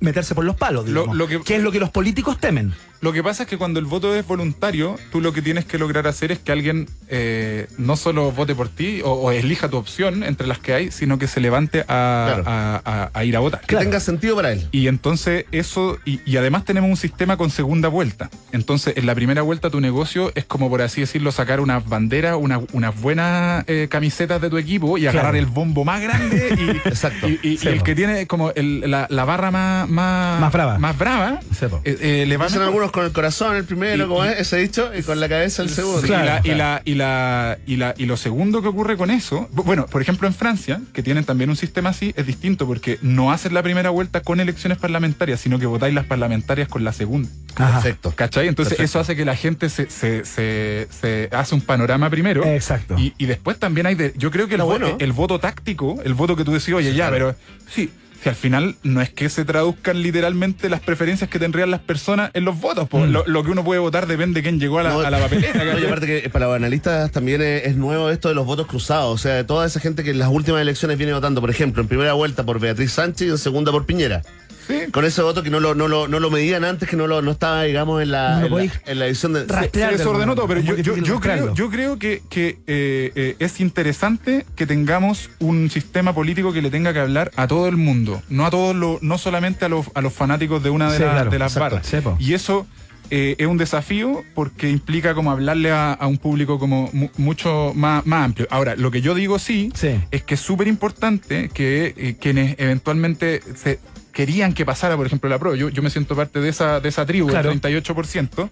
meterse por los palos, Lo- digamos, lo que- que es lo que los políticos temen. Lo que pasa es que cuando el voto es voluntario, tú lo que tienes que lograr hacer es que alguien eh, no solo vote por ti o, o elija tu opción entre las que hay, sino que se levante a, Claro. a- a- a ir a votar. Que tenga sentido para él. Y entonces eso, y, y además tenemos un sistema con segunda vuelta. Entonces, en la primera vuelta tu negocio es como, por así decirlo, sacar unas banderas, una- unas buenas eh, camisetas de tu equipo y agarrar el bombo más grande y, Exacto. y- y- y Sí, el que tiene como el- la, la barra más, más, Más brava. más brava, eh, le va Dicen con el corazón el primero, Y- como y- es ese dicho, y con la cabeza el segundo. Sí, Claro, y, la- y, la, y, la, y, la- y lo segundo que ocurre con eso, bu- bueno, por ejemplo en Francia, que tienen también un sistema así, es distinto porque no hacen la primera vuelta con elecciones parlamentarias, sino que votáis las parlamentarias con la segunda. Ajá. Perfecto. ¿Cachai? Entonces Perfecto. eso hace que la gente se, se, se, se hace un panorama primero. Exacto. Y, y después también hay, de, yo creo que el, bueno. voto táctico, el voto que tú decís, oye, ya, claro. pero sí, al final no es que se traduzcan literalmente las preferencias que tendrían las personas en los votos, po. lo, lo que uno puede votar depende de quién llegó a la, Mm. No, a la papeleta. No, y ¿cachai? aparte que para los analistas también es, es nuevo esto de los votos cruzados. O sea, de toda esa gente que en las últimas elecciones viene votando, por ejemplo, en primera vuelta por Beatriz Sánchez y en segunda por Piñera. Sí. Con ese voto que no lo, no lo, no lo medían antes, que no, lo, no estaba, digamos, en la, No en la, podéis en la edición de. se de desordenó todo, pero yo, creo, yo creo que, que, eh, eh, es interesante que tengamos un sistema político que le tenga que hablar a todo el mundo, no a todos los, no solamente a los, a los fanáticos de una de, Sí, la- claro, de las exacto, barras. y eso eh, es un desafío porque implica como hablarle a, a un público como mu- mucho más, más amplio. Ahora, lo que yo digo sí, Sí. es que es súper importante que eh, quienes eventualmente se querían que pasara, por ejemplo, la prueba, yo, yo me siento parte de esa, de esa tribu, Claro. el 38%,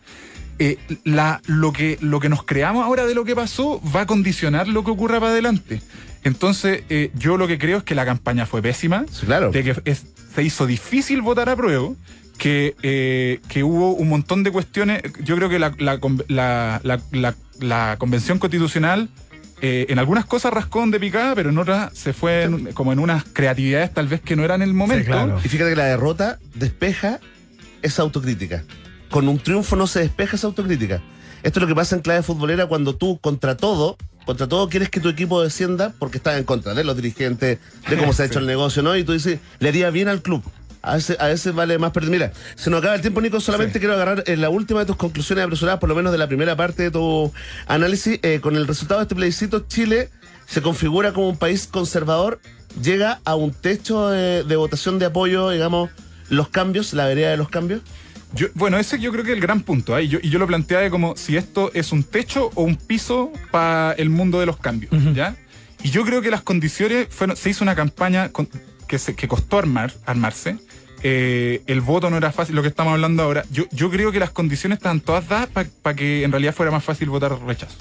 eh, la, lo, que, lo que nos creamos ahora de lo que pasó va a condicionar lo que ocurra para adelante. Entonces, eh, yo lo que creo es que la campaña fue pésima, Sí, claro. de que es- se hizo difícil votar a prueba, que, eh, que hubo un montón de cuestiones. Yo creo que la, la, con- la- la- la- la convención constitucional eh, en algunas cosas rascó de picada, pero en otras se fue en- como en unas creatividades tal vez que no eran el momento. claro. Y fíjate que la derrota despeja esa autocrítica. Con un triunfo no se despeja esa autocrítica. Esto es lo que pasa en clave futbolera cuando tú contra todo, contra todo quieres que tu equipo descienda porque estás en contra de los dirigentes, de cómo se ha hecho el negocio, ¿no? Y tú dices, le haría bien al club. A veces, a veces vale más perder. Mira, se nos acaba el tiempo, Nico. Solamente quiero agarrar en la última de tus conclusiones apresuradas, por lo menos de la primera parte de tu análisis. Eh, con el resultado de este plebiscito, Chile se configura como un país conservador, llega a un techo de, de votación de apoyo, digamos, los cambios, la vereda de los cambios. Yo- bueno, ese yo creo que es el gran punto. ¿ah? Y, yo, y yo lo planteaba como si esto es un techo o un piso para el mundo de los cambios. ¿ya? Y yo creo que las condiciones fueron. Se hizo una campaña con- que, se, que costó armar, armarse. Eh, el voto no era fácil, lo que estamos hablando ahora. Yo, yo creo que las condiciones estaban todas dadas para que en realidad fuera más fácil votar rechazo.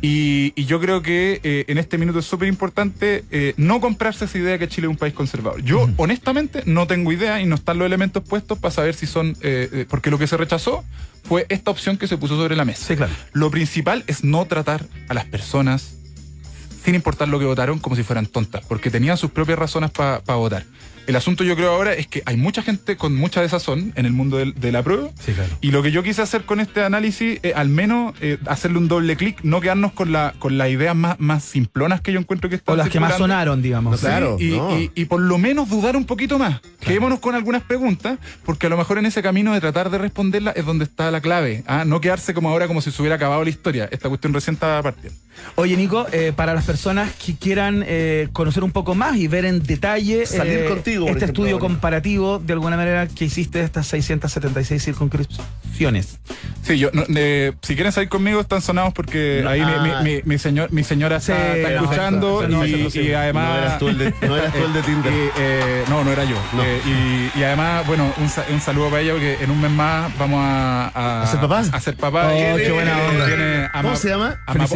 Y, y yo creo que eh, en este minuto es súper importante eh, no comprarse esa idea que Chile es un país conservador. Yo, honestamente, no tengo idea y no están los elementos puestos para saber si son. porque lo que se rechazó fue esta opción que se puso sobre la mesa. Sí, claro. Lo principal es no tratar a las personas, sin importar lo que votaron, como si fueran tontas, porque tenían sus propias razones para votar. El asunto yo creo ahora es que hay mucha gente con mucha desazón en el mundo del- de, la prueba. Sí, claro. Y lo que yo quise hacer con este análisis, es al menos eh, hacerle un doble clic, no quedarnos con, la, con las ideas más, más simplonas que yo encuentro que están O las que más sonaron, digamos. No, claro. y, no. y- y por lo menos dudar un poquito más. Quedémonos con algunas preguntas, porque a lo mejor en ese camino de tratar de responderlas es donde está la clave. ¿ah? No quedarse como ahora como si se hubiera acabado la historia. Esta cuestión recién estaba partiendo. Oye, Nico, eh, para las personas que quieran eh, conocer un poco más y ver en detalle Salir eh, contigo, este ejemplo, estudio ahora. comparativo de alguna manera que hiciste de estas 676 circunscripciones. Sí, yo, no, eh, si quieren salir conmigo están sonados porque No, ahí mi- ah. mi, mi, mi señor, mi señora Sí, está, está no, escuchando eso y, además... No eras tú el de- no eras tú el de Tinder. Y, eh, no, no era yo. No. Eh, y, y además, bueno, un, sa- un saludo para ella porque en un mes más vamos a... ¿A, ¿A ser papá? A ser papá. Oh, Y- qué buena onda. viene ¿Cómo se llama? Ama-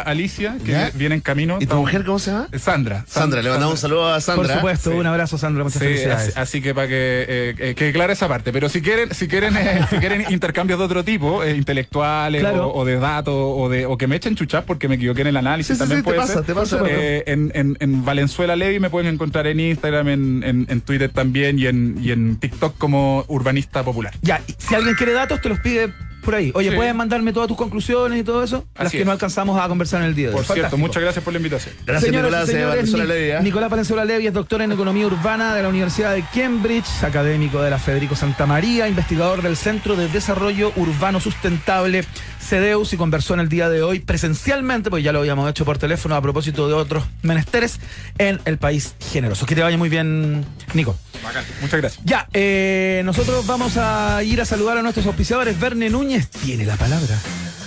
Alicia, que ¿Ya? viene en camino. ¿Y tu mujer cómo se llama? Sandra. Sandra, le mandamos un saludo a Sandra. Por supuesto, Sí. un abrazo, Sandra, muchas Sí, felicidades. así, así que para que eh, eh, clara esa parte. Pero si quieren, si quieren, eh, si quieren intercambios de otro tipo, eh, intelectuales Claro. o, o de datos, o de o que me echen chuchas porque me equivoqué en el análisis, Sí, también sí, te puede pasa, ser. te pasa. Eh, en, en, en Valenzuela Levi me pueden encontrar en Instagram, en, en, en Twitter también y en, y en TikTok como Urbanista Popular. Ya, si alguien quiere datos, te los pide por ahí. Oye, Sí. ¿puedes mandarme todas tus conclusiones y todo eso? Las Así que es. no alcanzamos a conversar en el día de hoy. Por cierto, muchas gracias por la invitación. Gracias, Señoras Nicolás. y señores, Valenzuela ¿eh? Nicolás Valenzuela Levy es doctor en Economía Urbana de la Universidad de Cambridge, académico de la Federico Santa María, investigador del Centro de Desarrollo Urbano Sustentable, CEDEUS, y conversó en el día de hoy presencialmente, pues ya lo habíamos hecho por teléfono a propósito de otros menesteres, en el país generoso. Que te vaya muy bien, Nico. Bacán. Muchas gracias. Ya, eh, nosotros vamos a ir a saludar a nuestros auspiciadores. Verne Núñez tiene la palabra.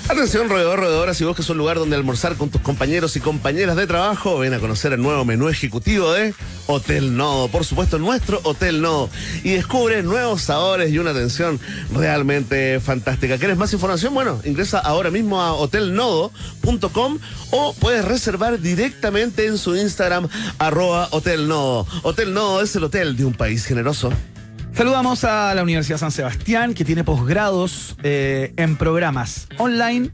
Atención, roedor, roedora, si buscas un lugar donde almorzar con tus compañeros y compañeras de trabajo, ven a conocer el nuevo menú ejecutivo de Hotel Nodo. Por supuesto, nuestro Hotel Nodo. Y descubre nuevos sabores y una atención realmente fantástica. ¿Quieres más información? Bueno, ingresa ahora mismo a hotelnodo.com o puedes reservar directamente en su Instagram, arroba Hotel Nodo. Hotel Nodo es el hotel de un país generoso. Saludamos a la Universidad San Sebastián, que tiene posgrados eh, en programas online,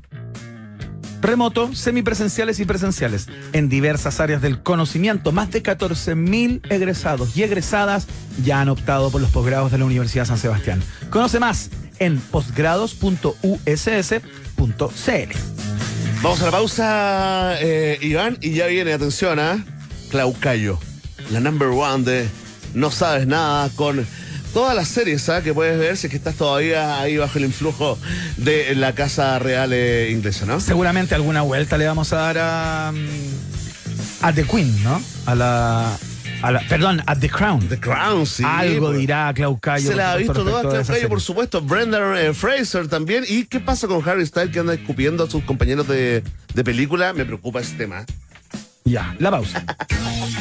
remoto, semipresenciales y presenciales, en diversas áreas del conocimiento. Más de 14.000 egresados y egresadas ya han optado por los posgrados de la Universidad San Sebastián. Conoce más en posgrados.uss.cl. Vamos a la pausa, eh, Iván, y ya viene, atención, a Claucayo, la number one de No Sabes Nada, con todas las series ¿ah? que puedes ver si es que estás todavía ahí bajo el influjo de la Casa Real eh, inglesa, ¿no? Seguramente alguna vuelta le vamos a dar a, mm, a The Queen, ¿no? A la, a la- perdón, a The Crown. The Crown, sí. Algo pues. dirá Claucayo. Se la ha visto toda esa Claucayo, por supuesto. Brendan eh, Fraser también. ¿Y qué pasa con Harry Styles que anda escupiendo a sus compañeros de, de película? Me preocupa ese tema. Ya, la pausa.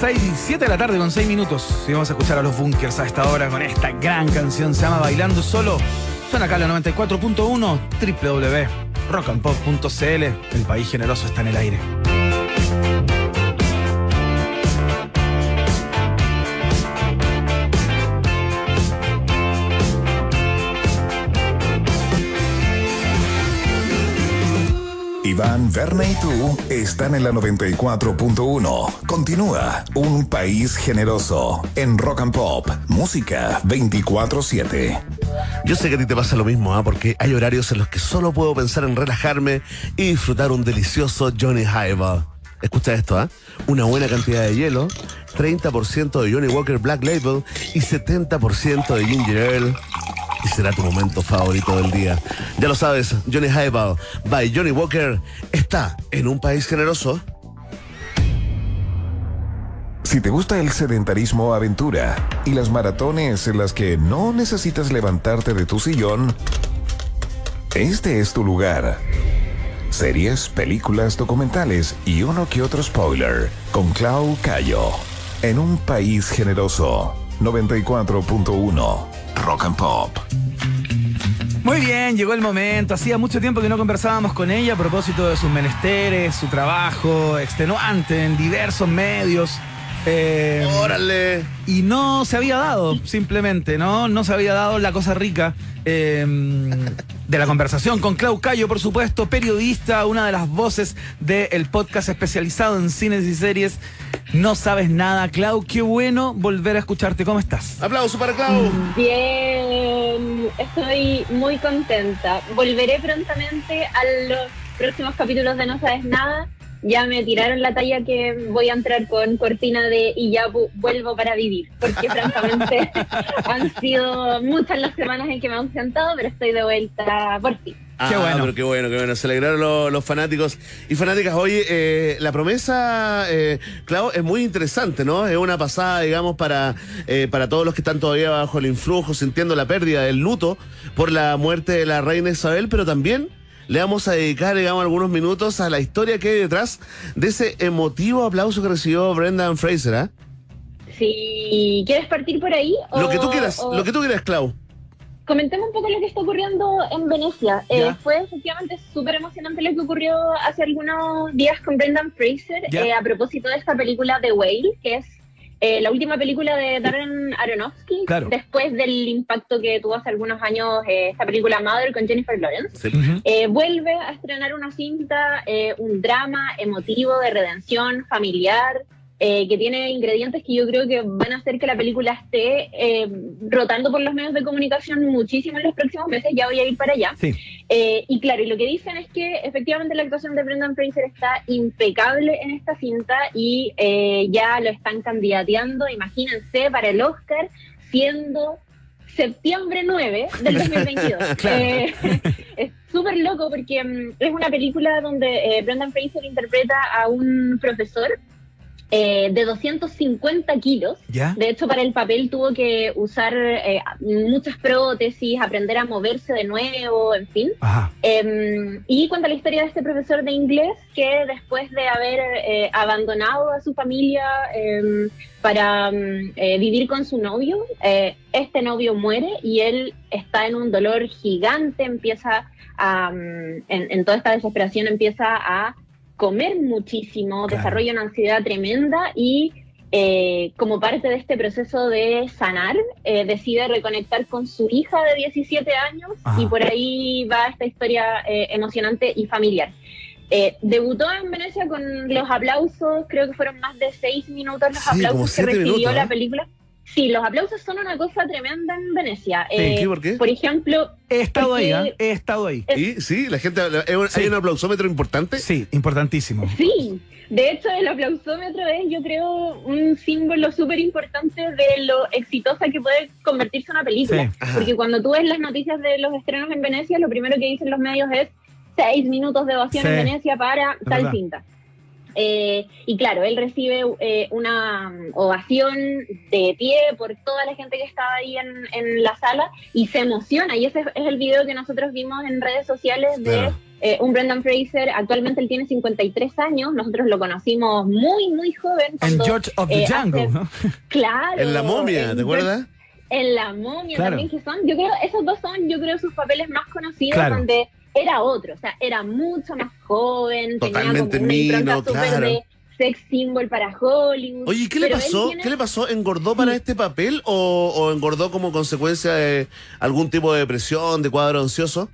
6 y 7 de la tarde con 6 minutos. Y vamos a escuchar a los bunkers a esta hora con esta gran canción. Se llama Bailando Solo. Suena acá la 94.1 www.rockandpop.cl. El país generoso está en el aire. Iván, Berna y tú están en la 94.1. Continúa Un País Generoso en Rock and Pop. Música 24-7. Yo sé que a ti te pasa lo mismo, ¿ah? porque hay horarios en los que solo puedo pensar en relajarme y disfrutar un delicioso Johnny Highball. Escucha esto, ¿ah? Una buena cantidad de hielo, 30% de Johnny Walker Black Label y 70% de Ginger Ale. Y será tu momento favorito del día. Ya lo sabes, Johnny Highball by Johnny Walker está en un país generoso. Si te gusta el sedentarismo aventura y las maratones en las que no necesitas levantarte de tu sillón, este es tu lugar. Series, películas, documentales y uno que otro spoiler con Clau Cayo. En un país generoso. 94.1 Rock and Pop. Muy bien, llegó el momento. Hacía mucho tiempo que no conversábamos con ella a propósito de sus menesteres, su trabajo extenuante en diversos medios. Eh, Órale. y no se había dado, simplemente, ¿no? No se había dado la cosa rica eh, de la conversación con Clau Cayo, por supuesto, periodista, una de las voces del podcast especializado en cines y series. No sabes nada, Clau. Qué bueno volver a escucharte. ¿Cómo estás? Aplauso para Clau. Bien, estoy muy contenta. Volveré prontamente a los próximos capítulos de No Sabes Nada. Ya me tiraron la talla que voy a entrar con cortina de y ya vu- vuelvo para vivir, porque francamente han sido muchas las semanas en que me he ausentado, pero estoy de vuelta por fin. Ah, Qué bueno. pero qué bueno, qué bueno. Se alegraron los, los fanáticos y fanáticas. Oye, eh, la promesa, eh, Clau, es muy interesante, ¿no? Es una pasada, digamos, para, eh, para todos los que están todavía bajo el influjo, sintiendo la pérdida del luto por la muerte de la reina Isabel, pero también le vamos a dedicar, digamos, algunos minutos a la historia que hay detrás de ese emotivo aplauso que recibió Brendan Fraser, ¿ah? Si quieres partir por ahí. Lo o- que tú quieras, o- lo que tú quieras, Clau. Comentemos un poco lo que está ocurriendo en Venecia. Eh, fue efectivamente súper emocionante lo que ocurrió hace algunos días con Brendan Fraser eh, a propósito de esta película The Whale, que es eh, la última película de Darren Aronofsky, Claro. después del impacto que tuvo hace algunos años eh, esta película Mother con Jennifer Lawrence. Sí. Eh, vuelve a estrenar una cinta, eh, un drama emotivo de redención familiar, eh, que tiene ingredientes que yo creo que van a hacer que la película esté eh, rotando por los medios de comunicación muchísimo en los próximos meses. Ya voy a ir para allá. Sí. Eh, y claro, y lo que dicen es que efectivamente la actuación de Brendan Fraser está impecable en esta cinta y eh, ya lo están candidateando, imagínense, para el Oscar, siendo septiembre 9 del 2022. Claro. Eh, es súper loco porque mm, es una película donde eh, Brendan Fraser interpreta a un profesor eh, de 250 kilos. ¿Ya? De hecho, para el papel tuvo que usar eh, muchas prótesis, aprender a moverse de nuevo, en fin. Eh, y cuenta la historia de este profesor de inglés que después de haber eh, abandonado a su familia eh, para mm, eh, vivir con su novio, este novio muere y él está en un dolor gigante, empieza a, mm, en, en toda esta desesperación empieza a comer muchísimo, Claro. desarrolla una ansiedad tremenda y eh, como parte de este proceso de sanar, eh, decide reconectar con su hija de 17 años Ajá. y por ahí va esta historia eh, emocionante y familiar. Eh, debutó en Venecia con los aplausos, creo que fueron más de seis minutos los Sí, aplausos que recibió minutos, la película. Sí, los aplausos son una cosa tremenda en Venecia. Sí, Eh, ¿qué? ¿Por qué? Por ejemplo, He estado ahí, ¿ah? He estado ahí. Y sí, la gente, ¿hay un- Sí. ¿hay un aplausómetro importante? Sí, importantísimo. Sí, de hecho el aplausómetro es yo creo un símbolo súper importante de lo exitosa que puede convertirse una película. Porque cuando tú ves las noticias de los estrenos en Venecia, lo primero que dicen los medios es seis minutos de ovación Sí. en Venecia para tal verdad. cinta. Eh, y claro, él recibe eh, una mm, ovación de pie por toda la gente que estaba ahí en, en la sala y se emociona. Y ese es el video que nosotros vimos en redes sociales de Claro. eh, un Brendan Fraser. Actualmente él tiene 53 años. Nosotros lo conocimos muy, muy joven. En George of the eh, Jungle, hace- ¿no? Claro. En la momia, ¿te acuerdas? en La Momia Claro. también, que son, yo creo, esos dos son, yo creo, sus papeles más conocidos, Claro. donde era otro, o sea, era mucho más joven, Totalmente tenía como una mino, claro. de sex symbol para Hollywood. Oye, ¿y ¿qué le pasó? tiene- ¿Qué le pasó? ¿Engordó para este papel o, o engordó como consecuencia de algún tipo de depresión, de cuadro ansioso?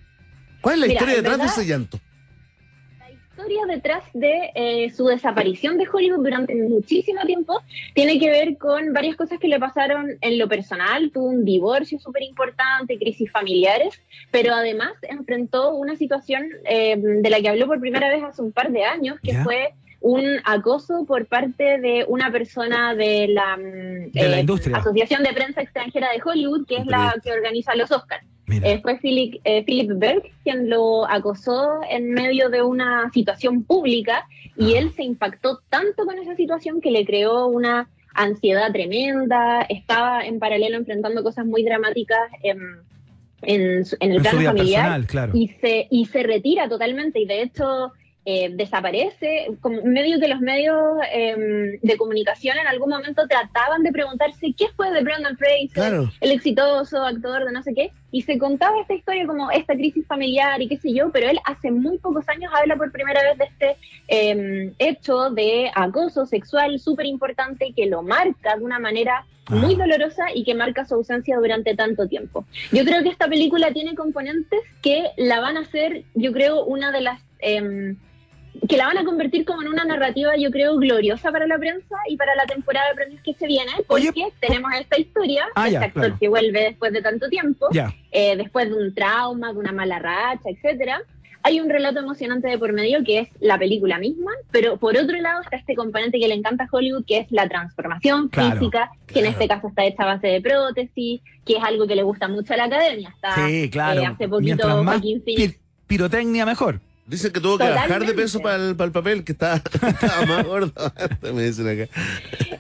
¿Cuál es la Mira, historia detrás verdad- de ese llanto? La historia detrás de eh, su desaparición de Hollywood durante muchísimo tiempo tiene que ver con varias cosas que le pasaron en lo personal. Tuvo un divorcio súper importante, crisis familiares, pero además enfrentó una situación eh, de la que habló por primera vez hace un par de años, que ¿Ya? fue un acoso por parte de una persona de la, De la industria. Asociación de Prensa Extranjera de Hollywood, que es la que organiza los Oscars. Eh, fue Philip, eh, Philip Berg quien lo acosó en medio de una situación pública y él se impactó tanto con esa situación que le creó una ansiedad tremenda, estaba en paralelo enfrentando cosas muy dramáticas en, en, en el En plano familiar personal, claro. y se, y se retira totalmente. Y de hecho eh, desaparece, como medio que los medios em, de comunicación en algún momento trataban de preguntarse qué fue de Brendan Fraser, Claro. el exitoso actor de no sé qué, y se contaba esta historia como esta crisis familiar y qué sé yo, pero él hace muy pocos años habla por primera vez de este em, hecho de acoso sexual súper importante que lo marca de una manera muy dolorosa y que marca su ausencia durante tanto tiempo. Yo creo que esta película tiene componentes que la van a hacer, yo creo, una de las... que la van a convertir como en una narrativa, yo creo, gloriosa para la prensa y para la temporada de premios que se viene, porque Oye, tenemos esta historia, Ah, este ya, actor claro. que vuelve después de tanto tiempo, eh, después de un trauma, de una mala racha, etcétera. Hay un relato emocionante de por medio que es la película misma, pero por otro lado está este componente que le encanta a Hollywood, que es la transformación Claro, física, que en claro. este caso está hecha a base de prótesis, que es algo que le gusta mucho a la academia. Está, Sí, claro. eh, hace poquito más Phoenix pirotecnia, mejor. Dicen que tuvo que bajar de peso para el, para el papel, que estaba, estaba más gordo. Me dicen acá.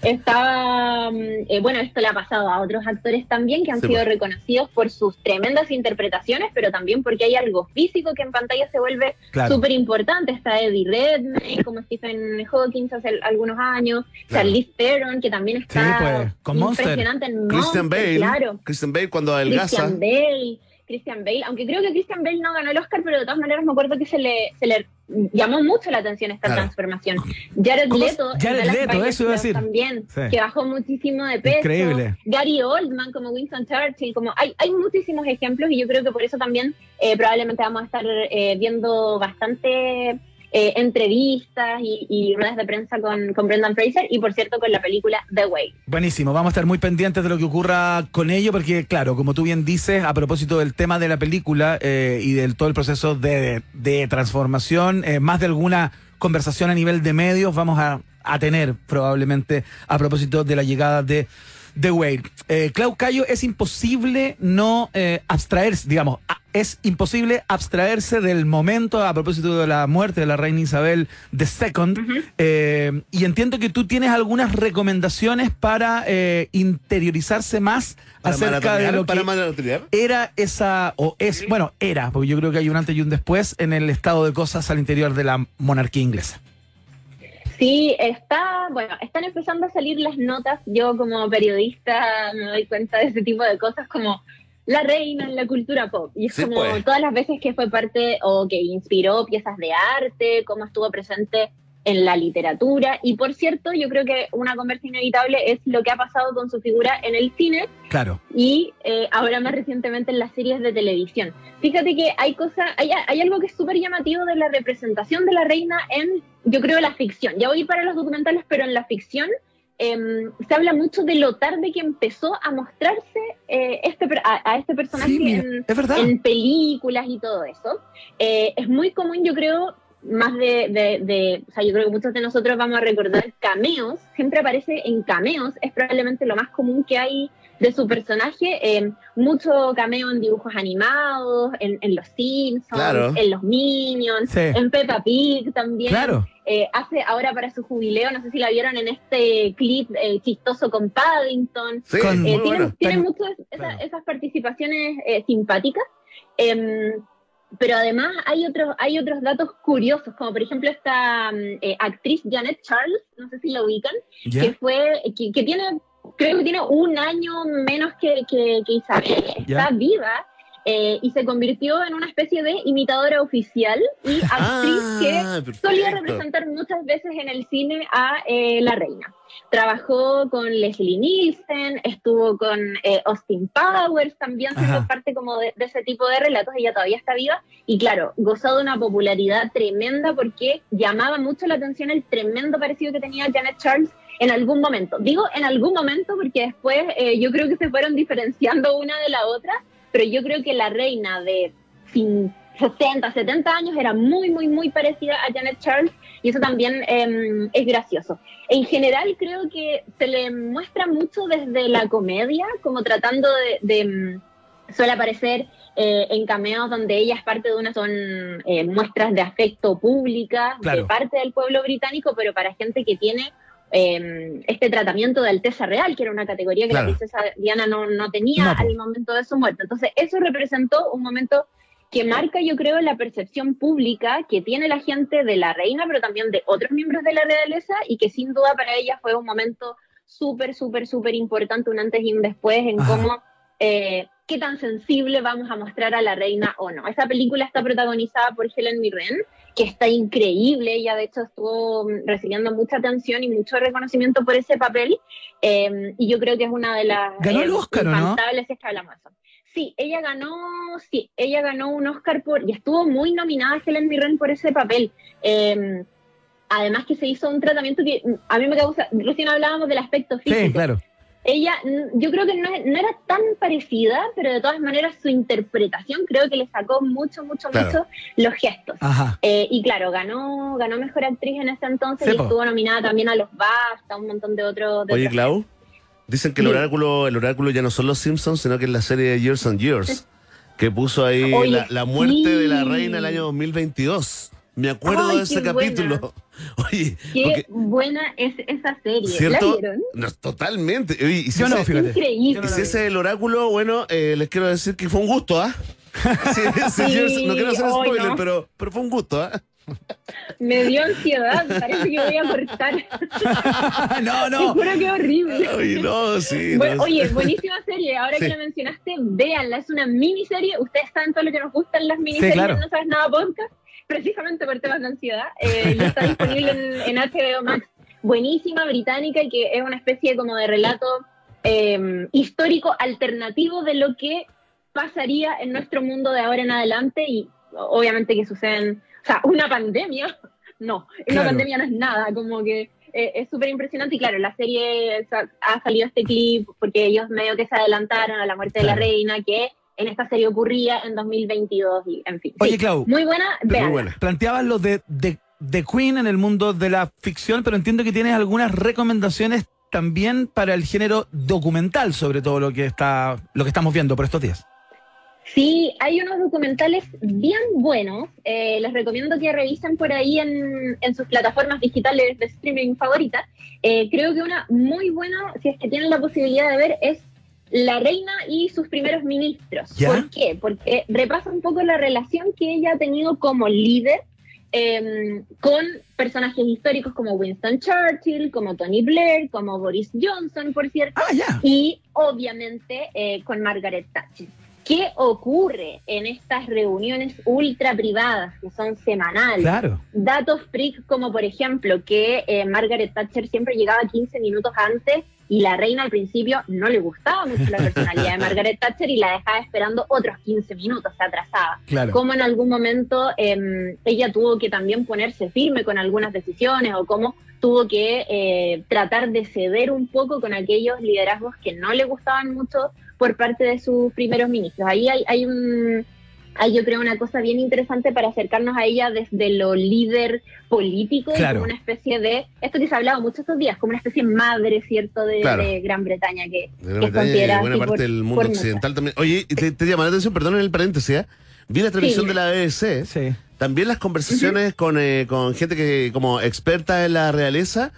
Estaba, mm, eh, bueno, esto le ha pasado a otros actores también que han Sí, sido pues. reconocidos por sus tremendas interpretaciones, pero también porque hay algo físico que en pantalla se vuelve Claro. súper importante. Está Eddie Redmayne como Stephen Hawking hace algunos años, Claro. Charlize Theron que también está Sí, pues, con Monster. impresionante en Christian Monster, Bale. claro. Christian Bale cuando adelgaza. Christian Bale, Christian Bale, aunque creo que Christian Bale no ganó el Oscar, pero de todas maneras me acuerdo que se le, se le llamó mucho la atención esta Claro. transformación. Jared. Leto, Jared Leto, eso iba a decir. también, Sí. que bajó muchísimo de peso. Increíble. Gary Oldman como Winston Churchill, como hay, hay muchísimos ejemplos y yo creo que por eso también eh, probablemente vamos a estar eh, viendo bastante eh, entrevistas y, y ruedas de prensa con, Brendan Fraser y por cierto con la película The Way. Buenísimo, vamos a estar muy pendientes de lo que ocurra con ello, porque claro, como tú bien dices, a propósito del tema de la película eh, y del todo el proceso de, transformación, eh, más de alguna conversación a nivel de medios vamos a tener probablemente a propósito de la llegada de The Whale. Eh, Clau Cayo, es imposible no eh, abstraerse, digamos, a- es imposible abstraerse del momento a propósito de la muerte de la reina Isabel II. Eh, y entiendo que tú tienes algunas recomendaciones para eh, interiorizarse más Para acerca de lo para que maratonear. era esa, o es, bueno, era, porque yo creo que hay un antes y un después en el estado de cosas al interior de la monarquía inglesa. Sí, está, bueno, están empezando a salir las notas. Yo como periodista me doy cuenta de ese tipo de cosas como la reina en la cultura pop. Y es Sí, como pues. todas las veces que fue parte o que inspiró piezas de arte, cómo estuvo presente en la literatura. Y por cierto, yo creo que una conversa inevitable es lo que ha pasado con su figura en el cine Claro. y eh, ahora más recientemente en las series de televisión. Fíjate que hay cosas, hay, hay algo que es súper llamativo de la representación de la reina en, yo creo, la ficción. Ya voy para los documentales, pero en la ficción em, se habla mucho de lo tarde que empezó a mostrarse eh, este, a, a este personaje Sí, mira, en, es verdad. en películas y todo eso. Eh, es muy común, yo creo, más de, de, de- o sea, yo creo que muchos de nosotros vamos a recordar cameos, siempre aparece en cameos, es probablemente lo más común que hay de su personaje, eh, mucho cameo en dibujos animados, en, en los Simpsons, Claro. en los Minions, Sí. en Peppa Pig también. Claro. Eh, hace ahora para su jubileo, no sé si la vieron en este clip eh, chistoso con Paddington. Sí, Eh, tienen, bueno. tienen Tan- muchas esa- claro. esas participaciones eh, simpáticas. Em, pero además hay otros, hay otros datos curiosos, como por ejemplo esta mm, eh, actriz Janet Charles, no sé si la ubican, que fue, que, que tiene, creo que tiene un año menos que, que, que Isabel, está viva. Eh, y se convirtió en una especie de imitadora oficial y actriz que Ah, solía perfecto. representar muchas veces en el cine a eh, la reina. Trabajó con Leslie Nielsen, estuvo con eh, Austin Powers, también siendo Ajá. parte como de, de ese tipo de relatos, ella todavía está viva y claro, gozó de una popularidad tremenda porque llamaba mucho la atención el tremendo parecido que tenía Janet Charles en algún momento. Digo en algún momento porque después eh, yo creo que se fueron diferenciando una de la otra, pero yo creo que la reina de cin- 60, 70 años era muy, muy, muy parecida a Janet Charles y eso también eh, es gracioso. En general creo que se le muestra mucho desde la comedia, como tratando de... de, mm, suele aparecer eh, en cameos donde ella es parte de una, son eh, muestras de afecto públicas Claro. de parte del pueblo británico, pero para gente que tiene eh, este tratamiento de Alteza Real, que era una categoría que Claro. la princesa Diana no, no tenía No, po. al momento de su muerte. Entonces, eso representó un momento que marca, yo creo, la percepción pública que tiene la gente de la reina, pero también de otros miembros de la realeza, y que sin duda para ella fue un momento súper, súper, súper importante, un antes y un después, en Ajá. cómo, eh, qué tan sensible vamos a mostrar a la reina o no. Esa película está protagonizada por Helen Mirren, que está increíble, ella de hecho estuvo mm, recibiendo mucha atención y mucho reconocimiento por ese papel, eh, y yo creo que es una de las ¿Ganó el Oscar, o no? es que hablamos. Sí, ella ganó, sí, ella ganó un Oscar por, y estuvo muy nominada Helen Mirren por ese papel. Eh, además que se hizo un tratamiento que mm, a mí me causa, recién hablábamos del aspecto físico. Sí, claro. Ella, mm, yo creo que no, no era tan parecida, pero de todas maneras su interpretación creo que le sacó mucho, mucho, Claro. mucho los gestos. Eh, y claro, ganó, ganó mejor actriz en ese entonces y estuvo nominada también a los BAFTA, un montón de otros. de Oye, otros- Clau, dicen que el oráculo, el oráculo ya no son los Simpsons, sino que es la serie de Years and Years, que puso ahí Oye, la, la muerte de la reina el año 2022. Me acuerdo Ay, de ese capítulo. Oye, Qué porque- buena es esa serie. ¿cierto? ¿La vieron? No, totalmente. Oye, y si Yo no, ese- fíjate. Increíble. Yo no si ese es el oráculo, bueno, eh, les quiero decir que fue un gusto, ¿ah? Sí, sí, no quiero hacer spoiler, no. pero, pero fue un gusto, ¿ah? Me dio ansiedad, parece que voy a cortar. no, Te no. juro que horrible. Oye, no, sí. Bueno, no, oye, sí. buenísima serie. Ahora Sí. que la mencionaste, véanla. Es una miniserie. Ustedes saben todo lo que nos gustan las miniseries. claro. No sabes nada podcast. Precisamente por temas de ansiedad. Eh, está disponible en, en HBO Max. Buenísima, británica y que es una especie como de relato eh, histórico alternativo de lo que pasaría en nuestro mundo de ahora en adelante y obviamente que suceden, o sea, una pandemia, no, una Claro. pandemia no es nada, como que eh, es súper impresionante y claro, la serie ha salido este clip porque ellos medio que se adelantaron a la muerte de la reina que en esta serie ocurría en 2022 y en fin. Oye, Sí, Clau. Muy buena, Muy buena. Planteabas lo de, de, de Queen en el mundo de la ficción, pero entiendo que tienes algunas recomendaciones también para el género documental, sobre todo lo que está, lo que estamos viendo por estos días. Sí, hay unos documentales bien buenos. eh, les recomiendo que revisen por ahí en, en sus plataformas digitales de streaming favoritas. Eh, creo que una muy buena, si es que tienen la posibilidad de ver, es La Reina y sus primeros ministros. ¿Ya? ¿Por qué? Porque repasa un poco la relación que ella ha tenido como líder eh, con personajes históricos como Winston Churchill, como Tony Blair, como Boris Johnson, por cierto Ah, y obviamente eh, con Margaret Thatcher. ¿Qué ocurre en estas reuniones ultra privadas que son semanales? Claro. Datos freak como por ejemplo que eh, Margaret Thatcher siempre llegaba 15 minutos antes y la reina al principio no le gustaba mucho la personalidad de Margaret Thatcher y la dejaba esperando otros 15 minutos, se atrasaba Claro. cómo en algún momento em, ella tuvo que también ponerse firme con algunas decisiones o cómo tuvo que eh, tratar de ceder un poco con aquellos liderazgos que no le gustaban mucho por parte de sus primeros ministros. Ahí hay, hay un... Hay, yo creo, una cosa bien interesante para acercarnos a ella desde lo líder político, y Claro. como una especie de, esto que se ha hablado mucho estos días, como una especie de madre, ¿cierto?, de, Claro. de Gran Bretaña, que, De Gran que es Bretaña y considerada buena parte por- del mundo occidental también. Oye, y te, te llama la atención, perdón en el paréntesis, ¿eh? Vi la transmisión Sí. de la BBC. Sí. También las conversaciones con, eh, con gente que como experta en la realeza.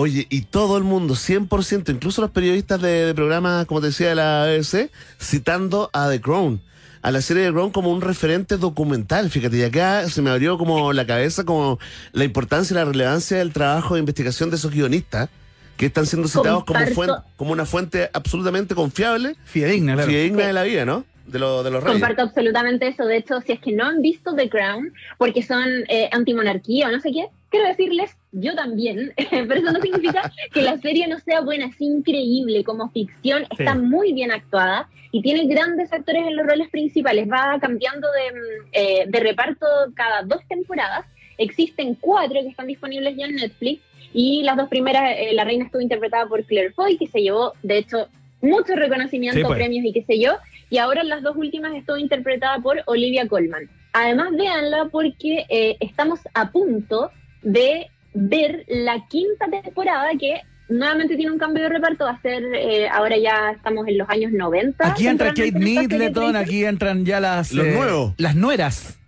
Oye, y todo el mundo, 100%, incluso los periodistas de, de programas, como te decía, de la BBC, citando a The Crown, a la serie The Crown como un referente documental. Fíjate, y acá se me abrió como la cabeza como la importancia y la relevancia del trabajo de investigación de esos guionistas, que están siendo citados como, fuente, como una fuente absolutamente confiable, Fidedigna, claro. fidedigna de la vida, ¿no? De, lo- de los reyes. Comparto absolutamente eso. De hecho, si es que no han visto The Crown porque son eh, antimonarquía o no sé qué, quiero decirles, yo también, pero eso no significa que la serie no sea buena, es increíble como ficción, está muy bien actuada y tiene grandes actores en los roles principales, va cambiando de, mm, eh, de reparto cada dos temporadas, existen cuatro que están disponibles ya en Netflix y las dos primeras, eh, la reina estuvo interpretada por Claire Foy, que se llevó, de hecho, muchos reconocimientos, Sí, pues. premios y qué sé yo, y ahora las dos últimas estuvo interpretada por Olivia Colman. Además, véanla porque eh, estamos a punto de ver la quinta temporada que nuevamente tiene un cambio de reparto, va a ser, eh, ahora ya estamos en los años 90. Aquí entra Kate Middleton, aquí entran ya las... Los nuevos. Las nueras.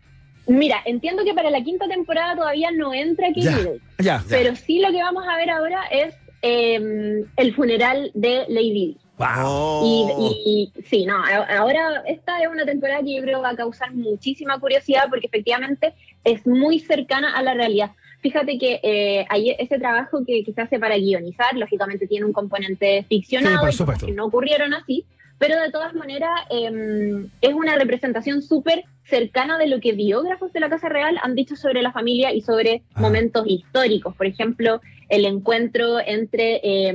Mira, entiendo que para la quinta temporada todavía no entra Kate Ya. Middleton, Ya. pero sí lo que vamos a ver ahora es eh, el funeral de Lady. Wow. Y, y- y- sí, no, ahora esta es una temporada que yo creo va a causar muchísima curiosidad porque efectivamente es muy cercana a la realidad. Fíjate que eh, hay ese trabajo que, que se hace para guionizar, lógicamente tiene un componente ficcionado, Sí, que no ocurrieron así, pero de todas maneras eh, es una representación súper cercana de lo que biógrafos de la Casa Real han dicho sobre la familia y sobre Ah. momentos históricos. Por ejemplo, el encuentro entre eh,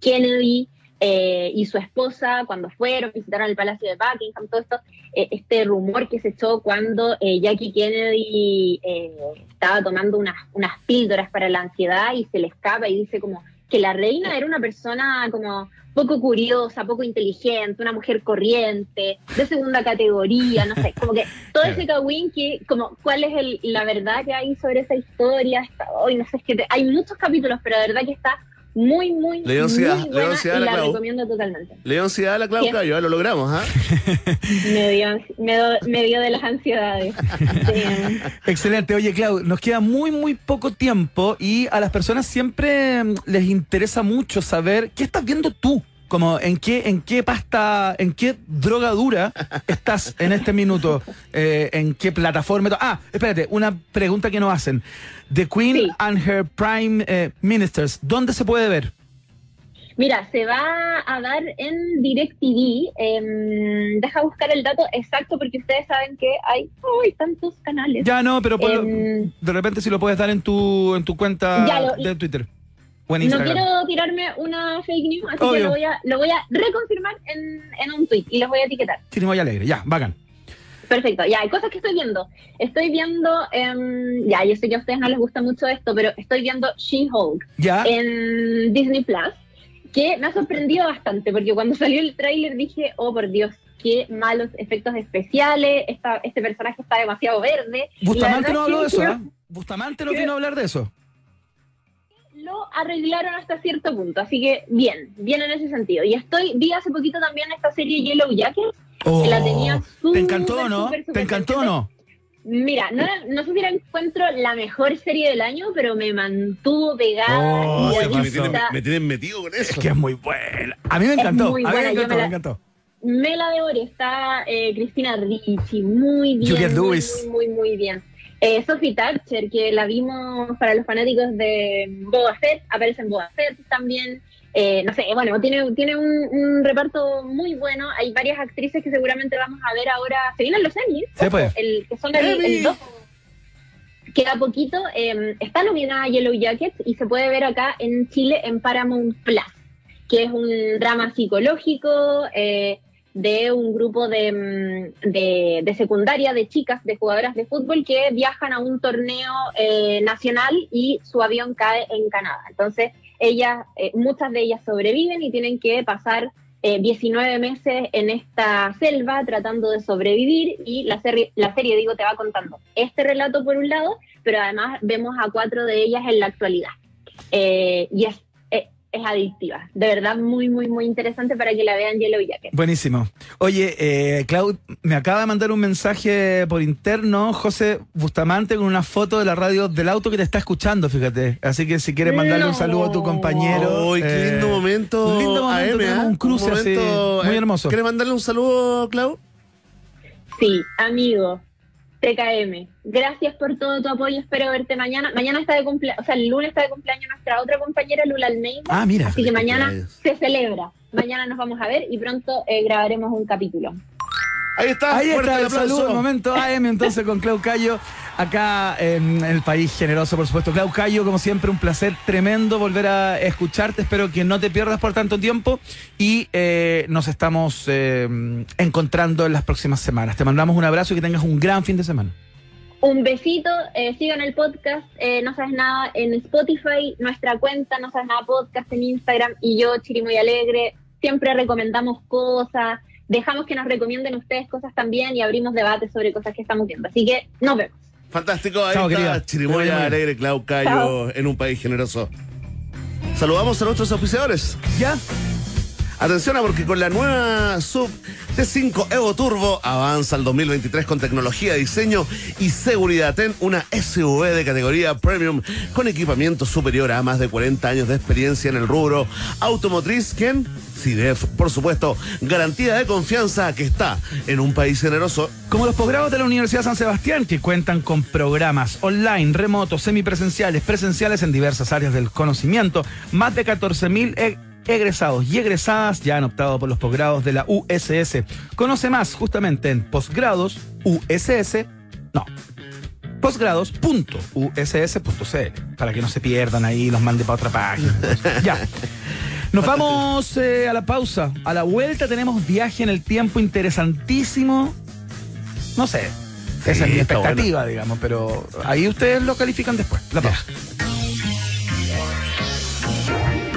Kennedy eh, y su esposa cuando fueron, visitaron el Palacio de Buckingham, todo esto, eh, este rumor que se echó cuando eh, Jackie Kennedy eh, estaba tomando unas, unas píldoras para la ansiedad y se le escapa y dice como que la reina era una persona como poco curiosa, poco inteligente, una mujer corriente, de segunda categoría, no sé, como que todo ese cagüín que, como, ¿cuál es el- la verdad que hay sobre esa historia? Hoy no sé, es que te- hay muchos capítulos, pero de verdad que está muy, muy, Le dio muy buena a y la Clau. recomiendo totalmente. Le dio ansiedad a la Clau. Cayo, ¿eh? lo logramos, ¿ah? Me dio, me dio, me dio de las ansiedades. Sí. Excelente. Oye, Clau, nos queda muy, muy poco tiempo y a las personas siempre mm, les interesa mucho saber qué estás viendo tú. Como en qué, en qué pasta, en qué drogadura estás en este minuto, Eh, en qué plataforma. Ah, espérate, una pregunta que nos hacen. The Queen Sí. and Her Prime eh, Ministers, ¿dónde se puede ver? Mira, se va a dar en DirecTV. em, deja buscar el dato exacto porque ustedes saben que hay uy, tantos canales. Ya no, pero por- Em, de repente si lo puedes dar en tu, en tu cuenta lo- de Twitter o en no quiero tirarme una fake news, así Obvio. que lo voy, a, lo voy a reconfirmar en, en un tweet y los voy a etiquetar. Chirimoya Alegre, ya, bacán. Perfecto, ya, hay cosas que estoy viendo. Estoy viendo, em, ya, yo sé que a ustedes no les gusta mucho esto, pero estoy viendo She-Hulk en Disney Plus, que me ha sorprendido bastante, porque cuando salió el tráiler dije, oh por Dios, qué malos efectos especiales, esta, este personaje está demasiado verde. Bustamante no habló de eso, ¿ah? Bustamante no vino a hablar de eso. Lo arreglaron hasta cierto punto, así que bien, bien en ese sentido. Y estoy, vi hace poquito también esta serie Yellow Jackets, que la tenía Oh, ¿Te encantó o no? ¿Te encantó no? Mira, no, no sé si la encuentro la mejor serie del año, pero me mantuvo pegada Oh, y me, tienen, me tienen metido con eso. Es que es muy buena. A mí me encantó. muy a mí buena, me yo encantó, me me la- encantó. Me la devoré, está eh, Cristina Ricci, muy bien. Muy, Lewis. Muy, muy, muy bien. Eh, Sophie Thatcher, que la vimos para los fanáticos de Boba Fett, aparece en Boba Fett también. Eh, no sé, bueno, tiene, tiene un, un reparto muy bueno. Hay varias actrices que seguramente vamos a ver ahora. Se vienen los Emmys, Sí, pues. el, que son el, el dos. Queda poquito. eh, está nominada Yellow Jackets y se puede ver acá en Chile en Paramount Plus, que es un drama psicológico eh, de un grupo de, mm, de, de secundaria de chicas, de jugadoras de fútbol que viajan a un torneo eh, nacional y su avión cae en Canadá. Entonces, ellas, eh, muchas de ellas sobreviven y tienen que pasar eh, 19 meses en esta selva tratando de sobrevivir y la serie, la serie, digo, te va contando este relato por un lado, pero además vemos a cuatro de ellas en la actualidad. Eh, y es, es adictiva. De verdad, muy, muy, muy interesante para que la vean Yellow Jacket. Buenísimo. Oye, eh, Clau, me acaba de mandar un mensaje por interno, José Bustamante, con una foto de la radio del auto que te está escuchando, fíjate. Así que si quieres mandarle un saludo a tu compañero. ¡Uy, qué eh, lindo momento! un lindo momento, AM, tenemos ¿ah? un cruce así, momento, muy hermoso. ¿Quieres mandarle un saludo, Clau? Sí, amigo. TKM, gracias por todo tu apoyo. Espero verte mañana. Mañana está de cumpleaños, o sea, el lunes está de cumpleaños nuestra otra compañera, Lula Almeida. Ah, mira. Así que mañana se celebra. Mañana nos vamos a ver y pronto eh, grabaremos un capítulo. Ahí está, Ahí está el aplauso. saludo, el momento AM entonces con Clau Cayo, acá en el país generoso, por supuesto. Clau Cayo, como siempre, un placer tremendo volver a escucharte. Espero que no te pierdas por tanto tiempo y eh, nos estamos eh, encontrando en las próximas semanas. Te mandamos un abrazo y que tengas un gran fin de semana. Un besito, eh, sigan el podcast, eh, no sabes nada en Spotify, nuestra cuenta, no sabes nada podcast en Instagram y yo, Chirimoy Alegre, siempre recomendamos cosas, dejamos que nos recomienden ustedes cosas también y abrimos debates sobre cosas que estamos viendo. Así que nos vemos. Fantástico, ahí Chao, está Chirimoya. Alegre, Clau Cayo, Chao. en un país generoso. Saludamos a nuestros auspiciadores. ¿Ya? Atención, ah, porque con la nueva sub T5 Evo Turbo avanza el 2023 con tecnología, diseño y seguridad. Ten una SUV de categoría premium con equipamiento superior a más de 40 años de experiencia en el rubro automotriz. ¿Quién? CIDEF, por supuesto, garantía de confianza que está en un país generoso. Como los posgrados de la Universidad San Sebastián, que cuentan con programas online, remotos, semipresenciales, presenciales en diversas áreas del conocimiento, más de 14.000 e- egresados y egresadas ya han optado por los posgrados de la USS. Conoce más justamente en posgrados USS, no, posgrados.uss.cl para que no se pierdan ahí y los mande para otra página. ya. Nos vamos eh, a la pausa. A la vuelta tenemos viaje en el tiempo interesantísimo. No sé. Esa es mi expectativa, digamos, pero ahí ustedes lo califican después. La pausa.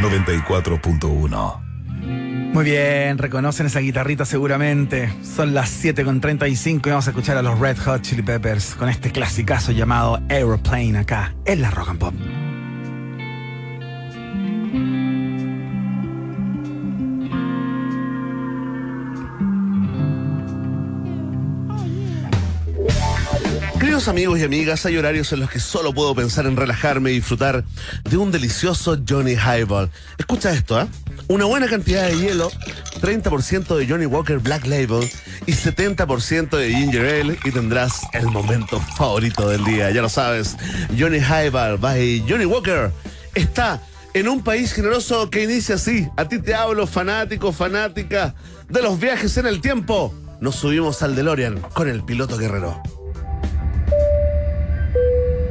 94.1. Muy bien, reconocen esa guitarrita seguramente. Son las 7 con 35 y vamos a escuchar a los Red Hot Chili Peppers con este clasicazo llamado Aeroplane acá en la Rock and Pop. Amigos y amigas, hay horarios en los que solo puedo pensar en relajarme y disfrutar de un delicioso Johnny Highball. Escucha esto, ¿ah? Una buena cantidad de hielo, 30% de Johnny Walker Black Label y 70% de Ginger Ale y tendrás el momento favorito del día. Ya lo sabes, Johnny Highball by Johnny Walker está en un país generoso que inicia así. A ti te hablo, fanático, fanática de los viajes en el tiempo. Nos subimos al DeLorean con el piloto guerrero.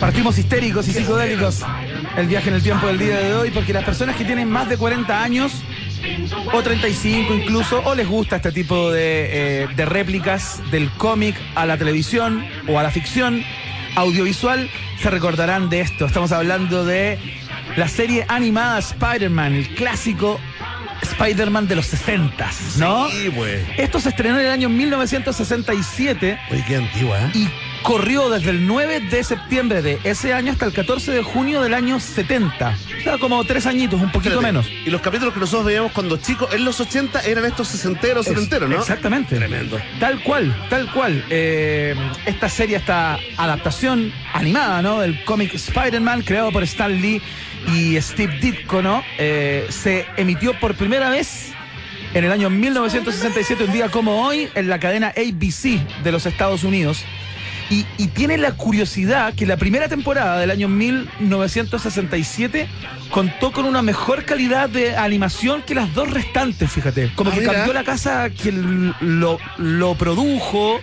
Partimos histéricos y psicodélicos el viaje en el tiempo del día de hoy porque las personas que tienen más de 40 años o 35 incluso o les gusta este tipo de, eh, de réplicas del cómic a la televisión o a la ficción audiovisual se recordarán de esto. Estamos hablando de la serie animada Spider-Man, el clásico Spider-Man de los 60, ¿no? Sí, pues. Esto se estrenó en el año 1967 Oye, qué antigua, ¿eh? y corrió desde el 9 de septiembre de ese año hasta el 14 de junio del año 70. O sea, como tres añitos, un poquito Espérate. menos. Y los capítulos que nosotros veíamos cuando chicos, en los 80, eran estos sesenteros, setenteros, ¿no? Exactamente. Tremendo. Tal cual, tal cual. Eh, esta serie, esta adaptación animada, ¿no? Del cómic Spider-Man, creado por Stan Lee y Steve Ditko, ¿no? Eh, se emitió por primera vez en el año 1967, un día como hoy, en la cadena ABC de los Estados Unidos. Y, y tiene la curiosidad que la primera temporada del año 1967 contó con una mejor calidad de animación que las dos restantes, fíjate. Como Ah, que mira. cambió la casa que lo, lo produjo.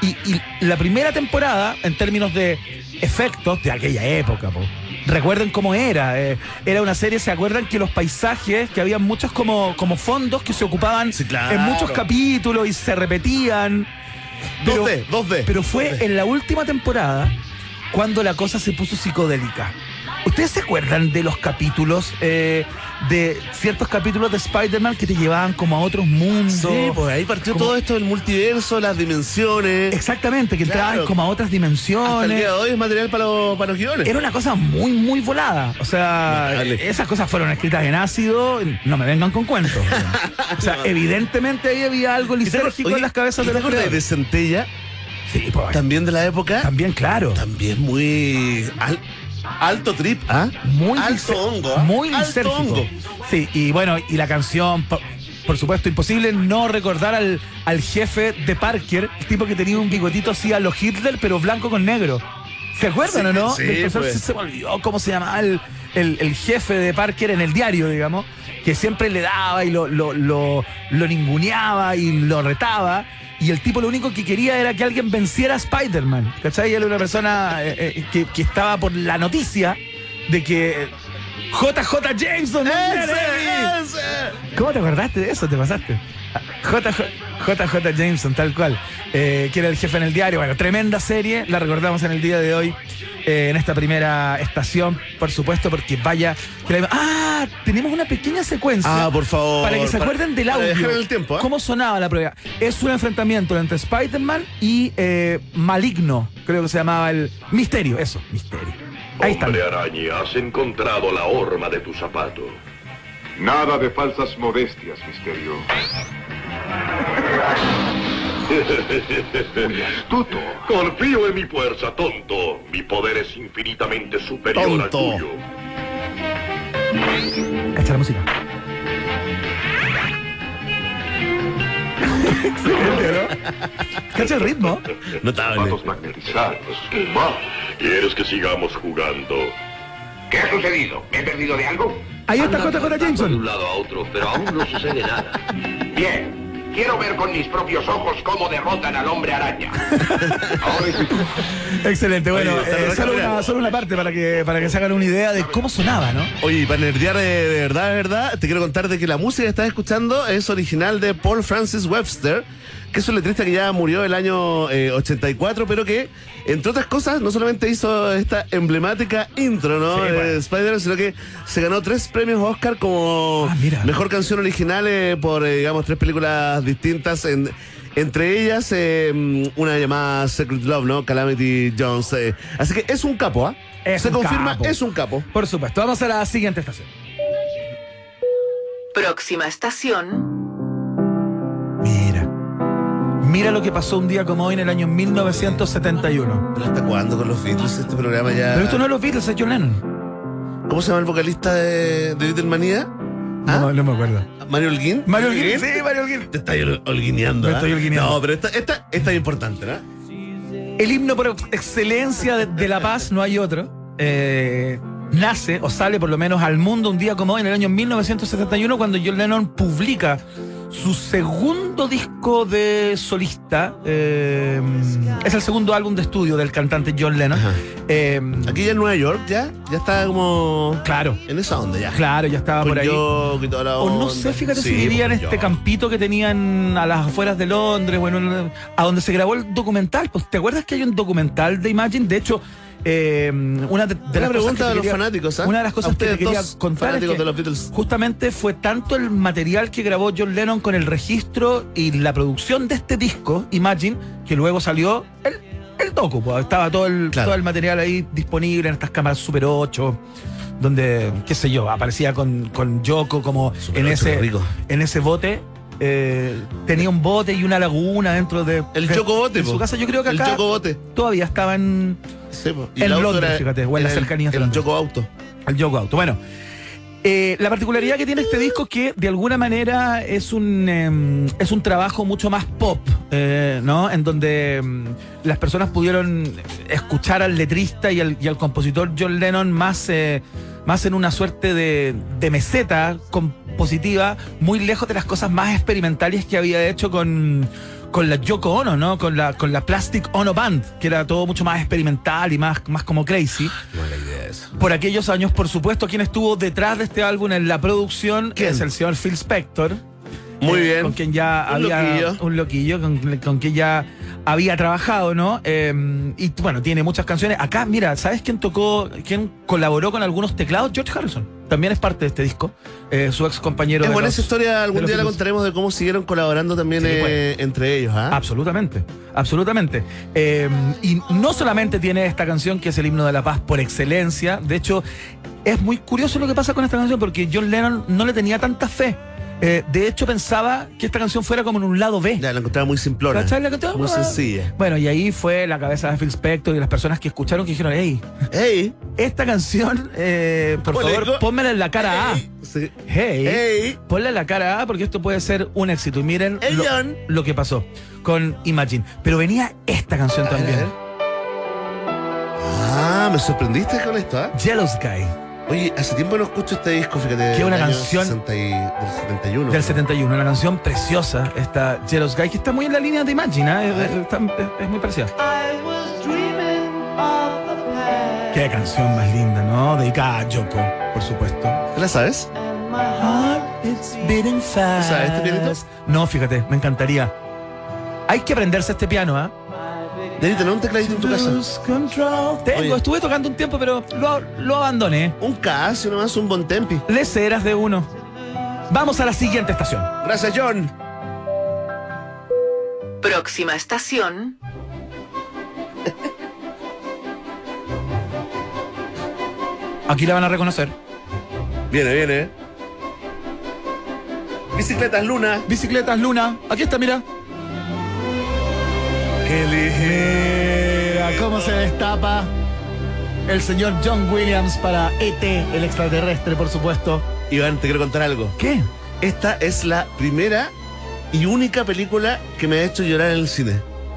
Y, y la primera temporada, en términos de efectos de aquella época, po. Recuerden cómo era. eh, era una serie, ¿se acuerdan que los paisajes, que había muchos como, como fondos que se ocupaban Sí, claro. en muchos capítulos y se repetían? Pero- 2D, 2D. pero fue en la última temporada cuando la cosa se puso psicodélica. ¿Ustedes se acuerdan de los capítulos, eh, de ciertos capítulos de Spider-Man que te llevaban como a otros mundos? Sí, pues ahí partió Como- todo esto del multiverso, las dimensiones. Exactamente, que entraban Claro. como a otras Hasta el día dimensiones. de hoy es material para los, para los guiones. Era una cosa muy, muy volada. O sea, Dale. esas cosas fueron escritas en ácido. No me vengan con cuentos. o sea, evidentemente ahí había algo ¿Y te acuer- lisérgico en las cabezas ¿y de te los acuerdas de. Centella? Sí, pues, También de la época. también, claro. También muy al- alto trip, ¿ah? Muy alto hongo, ¿ah? Muy alto hongo. Sí, y bueno, y la canción, po- por supuesto, imposible no recordar al, al jefe de Parker, el tipo que tenía un bigotito así a los Hitler, pero blanco con negro. ¿Se acuerdan Sí, o no? sí, El profesor pues. se me olvidó cómo se llamaba el, el- el jefe de Parker en el diario, digamos, que siempre le daba y lo, lo, lo, lo ninguneaba y lo retaba. Y el tipo lo único que quería era que alguien venciera a Spider-Man. ¿Cachai? Él era una persona eh, eh, que, que estaba por la noticia de que JJ Jameson. ¡Ese, ese! ¿Cómo te acordaste de eso? ¿Te pasaste? JJ, JJ Jameson, tal cual, eh, que era el jefe en el diario. Bueno, tremenda serie, la recordamos en el día de hoy, eh, en esta primera estación, por supuesto, porque vaya. que la- ¡Ah! Tenemos una pequeña secuencia. Ah, por favor. Para que se Para- acuerden del para audio. dejar en el tiempo, ¿eh? ¿Cómo sonaba la prueba? Es un enfrentamiento entre Spider-Man y eh, Maligno, creo que se llamaba el Misterio, eso, Misterio. Ahí está. Hombre araña, has encontrado la horma de tu zapato. Nada de falsas modestias, misterio. Muy astuto. Confío en mi fuerza, tonto. Mi poder es infinitamente superior Tonto. al tuyo. Cacha la música. Excelente, ¿no? Cacha el ritmo. Notable. Zapatos magnetizados. Ma, ¿quieres que sigamos jugando? ¿Qué ha sucedido? ¿Me he perdido de algo? Ahí está JJ De un Jameson. lado a otro, pero aún no sucede nada. Bien. Quiero ver con mis propios ojos cómo derrotan al hombre araña. Excelente, bueno, Oye, eh, solo, una, solo una parte para que, para que se hagan una idea de cómo sonaba, ¿no? Oye, para nerdear de, de verdad, de verdad, te quiero contar de que la música que estás escuchando es original de Paul Francis Webster, que es un letrista que ya murió el año eh, 84, pero que, entre otras cosas, no solamente hizo esta emblemática intro, ¿no? Sí, bueno. Spider-Man, sino que se ganó tres premios Oscar como Ah, mejor canción original eh, por, eh, digamos, tres películas distintas. En, entre ellas, eh, una llamada Secret Love, ¿no? Calamity Jones. eh. Así que es un capo, ¿ah? Se confirma, capo. es un capo. Por supuesto, vamos a la siguiente estación. Próxima estación. Mira lo que pasó un día como hoy en el año 1971. ¿Pero hasta cuándo con los Beatles este programa ya? Pero esto no es los Beatles, es John Lennon. ¿Cómo se llama el vocalista de, de Beatlemania? ¿Ah? No, no me acuerdo. ¿Mario Holguín? Mario Holguín, sí, Mario Holguín. Te estás hol- holguineando. Me ¿ah? estoy holguineando. No, pero esta, esta, esta es importante, ¿no? El himno por excelencia de, de la paz, no hay otro. eh, nace o sale por lo menos al mundo un día como hoy, en el año 1971, cuando John Lennon publica su segundo disco de solista. eh, es el segundo álbum de estudio del cantante John Lennon. Eh, Aquí ya en Nueva York, ya, ya está como claro, en esa onda ya. claro, ya estaba Con por ahí. Yoko y toda la O no sé, fíjate si vivía en este campito que tenían a las afueras de Londres, bueno, a donde se grabó el documental. Pues, ¿te acuerdas que hay un documental de Imagine? De hecho, eh, una de, de Una pregunta de los quería- fanáticos, ¿ah? Una de las cosas que quería contar es que de los Beatles. justamente fue tanto el material que grabó John Lennon con el registro y la producción de este disco, Imagine, que luego salió el, el docu. pues, estaba todo el, Claro. todo el material ahí disponible en estas cámaras Super 8 donde, qué sé yo, aparecía con, con Yoko como Super en 8, ese, rico. en ese bote. eh, tenía un bote y una laguna dentro de El su casa. Yo creo que El acá Yoko Bote. todavía estaba en. En el Londres, fíjate, o en las era el- cercanías El Londres. Yoko Auto. el Yoko Auto. Bueno, eh, la particularidad que tiene este disco es que de alguna manera es un em, es un trabajo mucho más pop, eh, ¿no? En donde em, las personas pudieron escuchar al letrista y al, y al compositor John Lennon más, eh, más en una suerte de, de meseta compositiva, muy lejos de las cosas más experimentales que había hecho con con la Yoko Ono, ¿no? Con la, con la Plastic Ono Band, que era todo mucho más experimental y más, más como crazy. Buena idea. Por aquellos años, por supuesto, quien estuvo detrás de este álbum en la producción es el señor Phil Spector. Muy eh, bien. Con quien ya Un había. loquillo. Un loquillo, con, con quien ya había trabajado, ¿no? Eh, y bueno, tiene muchas canciones. Acá, mira, ¿sabes quién tocó, quién colaboró con algunos teclados? George Harrison. También es parte de este disco. eh, su ex compañero. Es de buena los- esa historia, algún día la contaremos de cómo siguieron colaborando también Sí, eh, entre ellos, ¿ah? Absolutamente, absolutamente. Eh, y no solamente tiene esta canción que es el himno de la paz por excelencia, de hecho es muy curioso lo que pasa con esta canción porque John Lennon no le tenía tanta fe Eh, de hecho, pensaba que esta canción fuera como en un lado B. Ya, la encontraba muy simplona. ¿Cachai? La canción? Muy sencilla. Bueno, y ahí fue la cabeza de Phil Spector y las personas que escucharon que dijeron, hey, Hey. esta canción, eh, por favor, pónmela en la cara Hey. Sí. A. Hey, Hey. ponla en la cara A porque esto puede ser un éxito. Y miren Hey, lo, que pasó con Imagine. Pero venía esta canción A también. ver. Ah, me sorprendiste con esto, ¿ah? Jealous Guy, Oye, hace tiempo no escucho este disco, fíjate. Que es una canción 60 y- del 71. del 71. Una canción preciosa, esta Jealous Guy, que está muy en la línea de Imagine. ¿eh? Es- es, está- es- es muy parecida. Qué canción más linda, ¿no? Dedicada a Yoko, por supuesto. ¿Te la sabes? ¿Sabes este pianito? No, fíjate, me encantaría. Hay que aprenderse este piano, ¿ah? Deberías tener un tecladito en tu casa. Tengo, Oye. estuve tocando un tiempo, pero lo, lo abandoné. Un Casio nomás, un bon tempi. Leceras de uno. Vamos a la siguiente estación. Gracias, John. Próxima estación. Aquí la van a reconocer. Viene, viene. Bicicletas Luna. Bicicletas Luna. Aquí está, mira. Qué ligera. cómo se destapa el señor John Williams para ET, el extraterrestre, por supuesto. Iván, te quiero contar algo. ¿Qué? Esta es la primera y única película que me ha hecho llorar en el cine.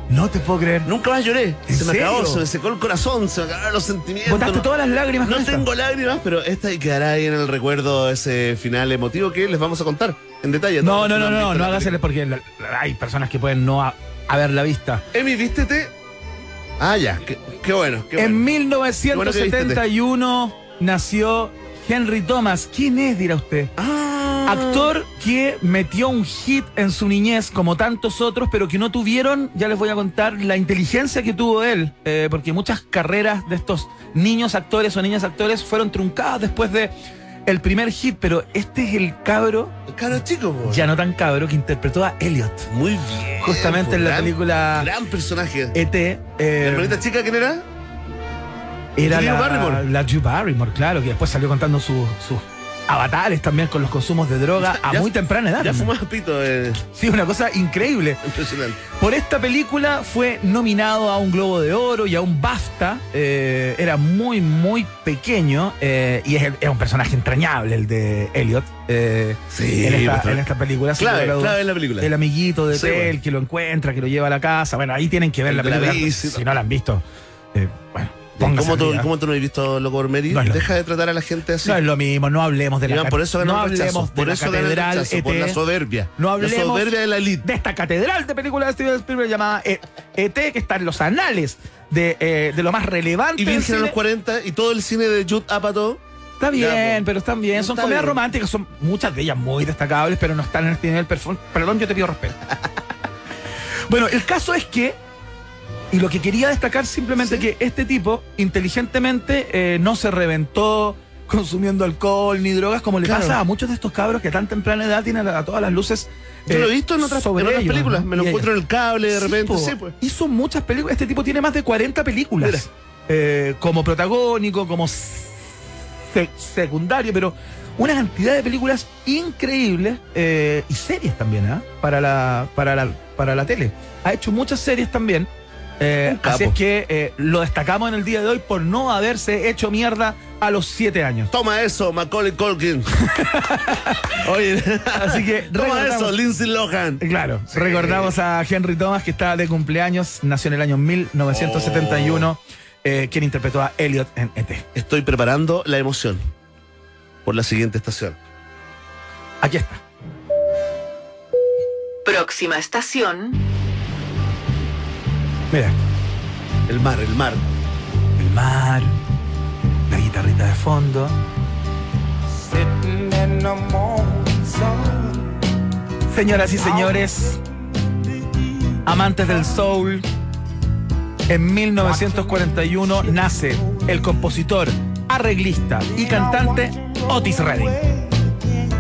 No te puedo creer. Nunca más lloré. ¿En se me acabó, se me secó el corazón, se me acabaron los sentimientos. Botaste no, todas las lágrimas no esta. tengo lágrimas, pero esta quedará ahí en el recuerdo ese final emotivo que les vamos a contar en detalle. No, no, no, que no, no, no hágasele porque hay personas que pueden no ha- haberla vista. película. Emi, vístete. Ah, ya, qué, qué bueno. Qué En bueno. 1971 nació Henry Thomas. ¿Quién es, dirá usted? Ah, Actor que metió un hit en su niñez, como tantos otros, pero que no tuvieron, ya les voy a contar, la inteligencia que tuvo él, eh, porque muchas carreras de estos niños actores o niñas actores fueron truncadas después de el primer hit, pero este es el cabro, Cara chico, po. ya no tan cabro, que interpretó a Elliot. Muy bien. Justamente po, en la gran- película Gran personaje. ET. ¿La eh, hermanita chica quién era? Era Drew la, Barrymore. la Drew Barrymore, claro, que después salió contando su- sus avatares también con los consumos de droga a Ya- muy temprana edad. Ya fumaba pito. eh, Sí, una cosa increíble. impresionante. Por esta película fue nominado a un Globo de Oro y a un BAFTA. Eh, era muy, muy pequeño eh, y es, es un personaje entrañable el de Elliot. eh, Sí, en, esta, bastante. en esta película. Clave, clave en la película. El amiguito de Sí, Tel bueno. que lo encuentra, que lo lleva a la casa. Bueno, ahí tienen que ver El la película. bici, si no la han visto, eh, bueno, ¿Cómo tú. ¿Cómo tú no has visto Loco por Mary? No lo Deja de tratar a la gente así. No es lo mismo, no hablemos de la Iván, cat- por eso no el hablemos de Por la eso el catedral rechazo, por la soberbia. No La hablemos soberbia de la elite. de esta catedral de películas de Steven Spielberg llamada E- ET, que está en los anales de, eh, de lo más relevante. Y Virgen a los 40 y todo el cine de Judd Apatow. Está bien, Ya, po. pero están bien. Son Está comedias bien. románticas, son muchas de ellas muy destacables, pero no están en este nivel. perfo- Perdón, yo te pido respeto. bueno, el caso es que, y lo que quería destacar simplemente que este tipo, inteligentemente, eh, no se reventó consumiendo alcohol ni drogas, como le Claro. pasa a muchos de estos cabros que a tan temprana edad tienen a todas las luces. Yo eh, lo he visto en otras, en sobre otras ellos, películas. ¿no? Me lo Y encuentro en el cable de Sí, repente. po. Sí, pues. Hizo muchas películas. Este tipo tiene más de 40 películas. Eh, como protagónico, como se- secundario, pero una cantidad de películas increíbles eh, y series también, ¿ah? Para la, para la, para la tele. Ha hecho muchas series también. Eh, así es que eh, lo destacamos en el día de hoy por no haberse hecho mierda a los 7 años. Toma eso, Macaulay Culkin. Oye, Así que toma eso, Lindsay Lohan. Claro, recordamos a Henry Thomas que está de cumpleaños, nació en el año 1971, eh, quien interpretó a Elliot en ET. Estoy preparando la emoción por la siguiente estación. Aquí está. Próxima estación. Mira, El mar, el mar. el mar, la guitarrita de fondo. Señoras y señores, amantes del soul, en 1941 nace el compositor, arreglista y cantante Otis Redding.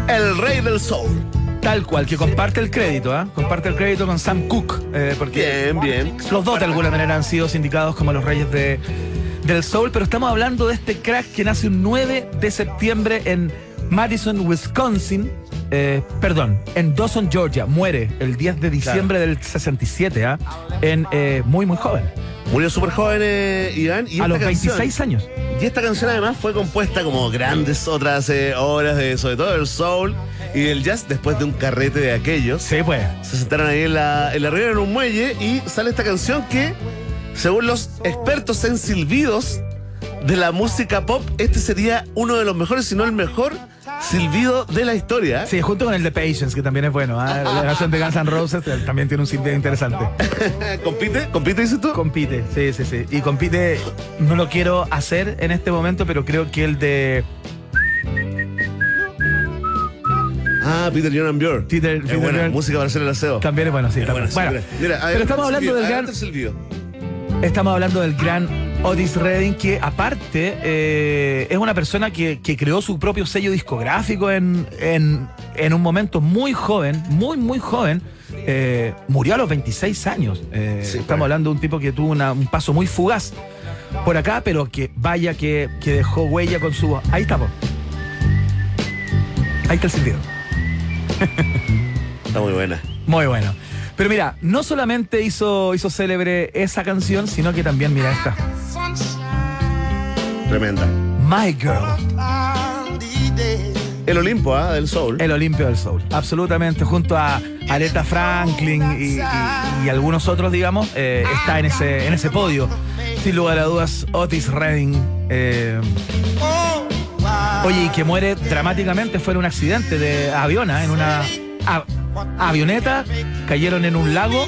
El rey del soul. Tal cual, que comparte el crédito, ¿ah? Comparte el crédito con Sam Cooke, eh, porque Bien, bien. los dos de alguna manera han sido sindicados como los reyes de, del soul, pero estamos hablando de este crack que nace un 9 de septiembre en Madison, Wisconsin, eh, perdón, en Dawson, Georgia, muere el 10 de diciembre del 67, ¿ah? en eh, muy, muy joven, Murió súper joven eh, Iván. Y a los canción- 26 años. Y esta canción además fue compuesta como grandes otras eh, obras de, sobre todo del soul y del jazz, después de un carrete de aquellos. Sí, pues. Se sentaron ahí en la, en la ribera en un muelle y sale esta canción que, según los expertos en silbidos de la música pop, este sería uno de los mejores, si no el mejor silbido de la historia. Sí, junto con el de Patience, que también es bueno. ¿ah? La canción de Guns N' Roses eh, también tiene un silbido interesante. ¿Compite? ¿Compite, dices tú? Compite, sí, sí, sí. Y compite, no lo quiero hacer en este momento, pero creo que el de Ah, Peter John and Bjorn. Peter, Es Peter buena, Bjorn música para hacer el aseo. también es bueno, sí. Es buena, Bueno, sí, mira, a ver, pero estamos hablando silbido, del gran, estamos hablando del gran Otis Redding, que aparte eh, es una persona que, que creó su propio sello discográfico en, en, en un momento muy joven, muy, muy joven. Eh, murió a los 26 años. Eh, Sí, estamos hablando de un tipo que tuvo una- un paso muy fugaz por acá, pero que vaya que, que dejó huella con su. Ahí está, po. Ahí está el silbido. Está muy buena. Muy bueno. Pero mira, no solamente hizo, hizo célebre esa canción, sino que también, mira esta. Tremenda. My Girl. El Olimpo, ¿ah? Del soul. El Olimpio del Soul. Absolutamente. Junto a Aretha Franklin y, y- y algunos otros, digamos, eh, está en ese, en ese podio. Sin lugar a dudas, Otis Redding. eh, oye, y que muere dramáticamente fue en un accidente de avión, ¿ah? en una a- avioneta. Cayeron en un lago.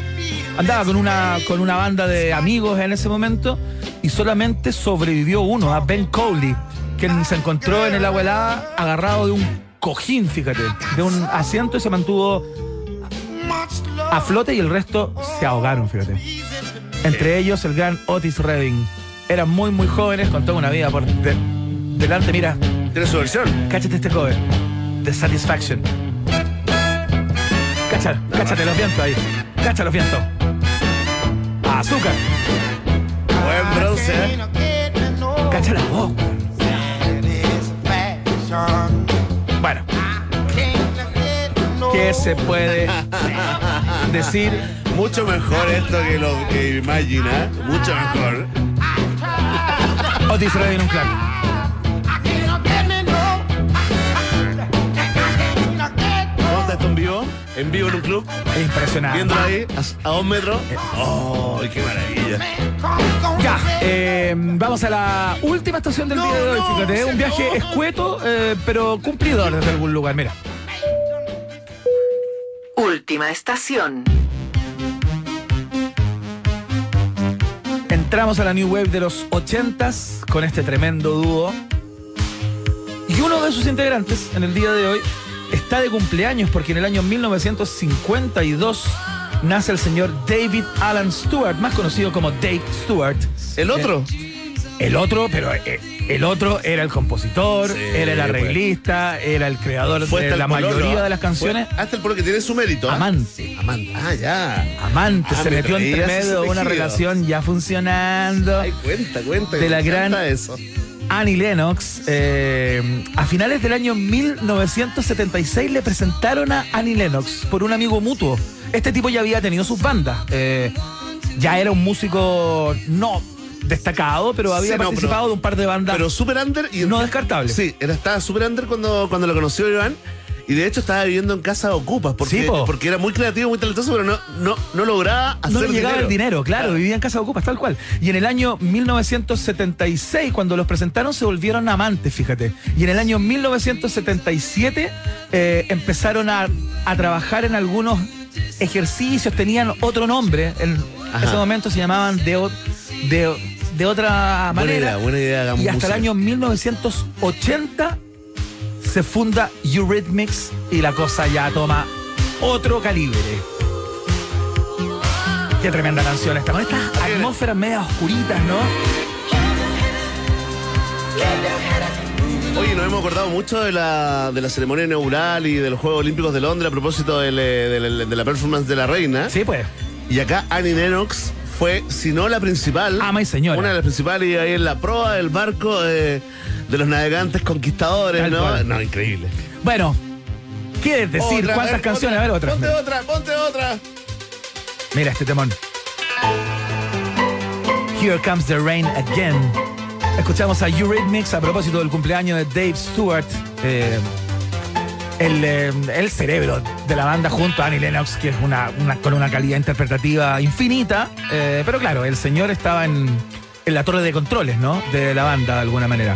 Andaba con una, con una banda de amigos en ese momento y solamente sobrevivió uno, a Ben Cowley, quien se encontró en el agua helada agarrado de un cojín, fíjate, de un asiento y se mantuvo a flote y el resto se ahogaron, fíjate. Entre ellos el gran Otis Redding. Eran muy, muy jóvenes, con toda una vida por de- delante. Mira, Tiene su versión. cáchate este cover. The Satisfaction. Cáchate, cáchate los vientos ahí. Cáchate los vientos. Azúcar. Buen bronce, ¿eh? Cacha la voz. Bueno. ¿Qué se puede decir? Mucho mejor esto que lo que imagina. Mucho mejor. Otis Redding un clan. Vivo? En vivo en un club. Impresionante. Viéndolo ahí a, a dos metros. ¡Oh, qué maravilla! Ya, eh, vamos a la última estación del día de hoy. Fíjate, un viaje escueto, eh, pero cumplidor desde algún lugar. Mira. Última estación. Entramos a la New Wave de los 80s con este tremendo dúo. Y uno de sus integrantes en el día de hoy está de cumpleaños porque en el año 1952 nace el señor David Alan Stewart, más conocido como Dave Stewart. ¿El otro? El otro, pero eh, el otro era el compositor, Sí, era el pues. arreglista, era el creador Fue de la pololo, mayoría de las canciones. Fue hasta el polo que tiene su mérito. Amante. Amante. Ah, ya. Amante, Ah, se me metió entre medio de una relación ya funcionando. Ay, cuenta, cuenta. De la gran- eso. Annie Lennox, eh, a finales del año 1976 le presentaron a Annie Lennox por un amigo mutuo. Este tipo ya había tenido sus bandas. eh, ya era un músico no destacado, pero había Sí, no, participado pero- de un par de bandas. Pero super under y No descartable. Sí, era, estaba super under cuando, cuando lo conoció Iván. Y de hecho estaba viviendo en casa de ocupas porque, Sí, po. porque era muy creativo, muy talentoso, pero no, no, no lograba hacer no le llegaba el dinero, claro, vivía en casa de ocupas, tal cual. Y en el año 1976, cuando los presentaron, se volvieron amantes, fíjate. Y en el año 1977 eh, empezaron a, a trabajar en algunos ejercicios, tenían otro nombre. En Ajá. ese momento se llamaban de, de, de otra Buena manera. idea, buena idea. Y hasta el año 1980 se funda Eurythmics y la cosa ya toma otro calibre. Qué tremenda canción esta, con estas atmósferas medias oscuritas, ¿no? Oye, nos hemos acordado mucho de la, de la ceremonia inaugural y de los Juegos Olímpicos de Londres a propósito del, eh, del- de la performance de la reina. Sí, pues. Y acá Annie Lennox fue, si no la principal, y señora. una de las principales y ahí en la proa del barco de los navegantes conquistadores, Tal ¿no? cual. No, increíble. Bueno, ¿Quieres decir Otra, cuántas ver, canciones? A ver, otra. Ponte otra, ponte otra. Mira este temón. Here Comes the Rain Again. Escuchamos a Eurythmics a propósito del cumpleaños de Dave Stewart. eh, el, eh, el cerebro de la banda junto a Annie Lennox, que es una, una- con una calidad interpretativa infinita. eh, pero claro, el señor estaba en, en la torre de controles, ¿no? De la banda, de alguna manera.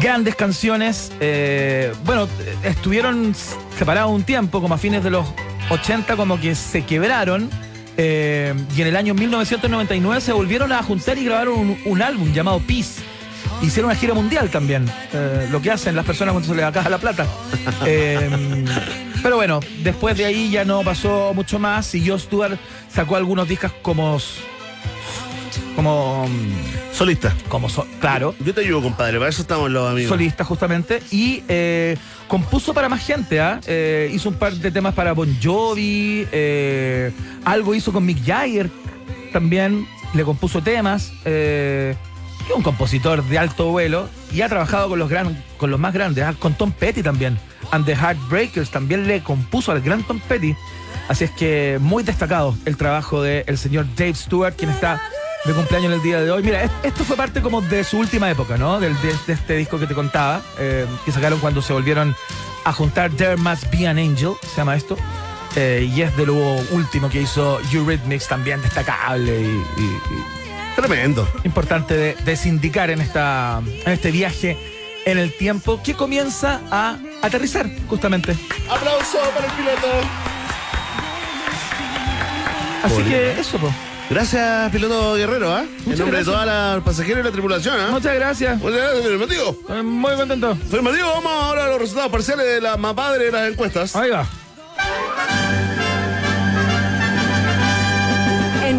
Grandes canciones. eh, bueno, estuvieron separados un tiempo, como a fines de los 80, como que se quebraron. y en el año 1999 se volvieron a juntar y grabaron un, un álbum llamado Peace. Hicieron una gira mundial también. eh, lo que hacen las personas cuando se les acaba la plata. Eh, pero bueno, después de ahí ya no pasó mucho más. Y Joe Stewart sacó algunos discos como. Como. Solista. Como so- claro. Yo te ayudo, compadre. Para eso estamos los amigos. solista justamente y eh, compuso para más gente, ¿ah? Eh, hizo un par de temas para Bon Jovi, algo hizo con Mick Jagger también, le compuso temas, un compositor de alto vuelo y ha trabajado con los gran, con los más grandes, ah, con Tom Petty también, and the Heartbreakers también le compuso al gran Tom Petty, así es que muy destacado el trabajo del señor Dave Stewart, quien está de cumpleaños en el día de hoy. Mira, es- esto fue parte como de su última época, ¿no? Del, de, de este disco que te contaba, eh, que sacaron cuando se volvieron a juntar There Must Be an Angel, se llama esto. eh, y es de lo último que hizo Eurythmics, también destacable y Tremendo. importante de, de sindicar en, esta, en este viaje en el tiempo que comienza a aterrizar, justamente. Aplauso para el piloto. Así que eso, pues. Gracias, piloto Guerrero, ¿ah? En nombre gracias. de todos los pasajeros y la tripulación, ¿ah? Muchas gracias. Muchas gracias, afirmativo. Estoy muy contento. Afirmativo, vamos ahora a los resultados parciales de la más padre de las encuestas. Ahí va.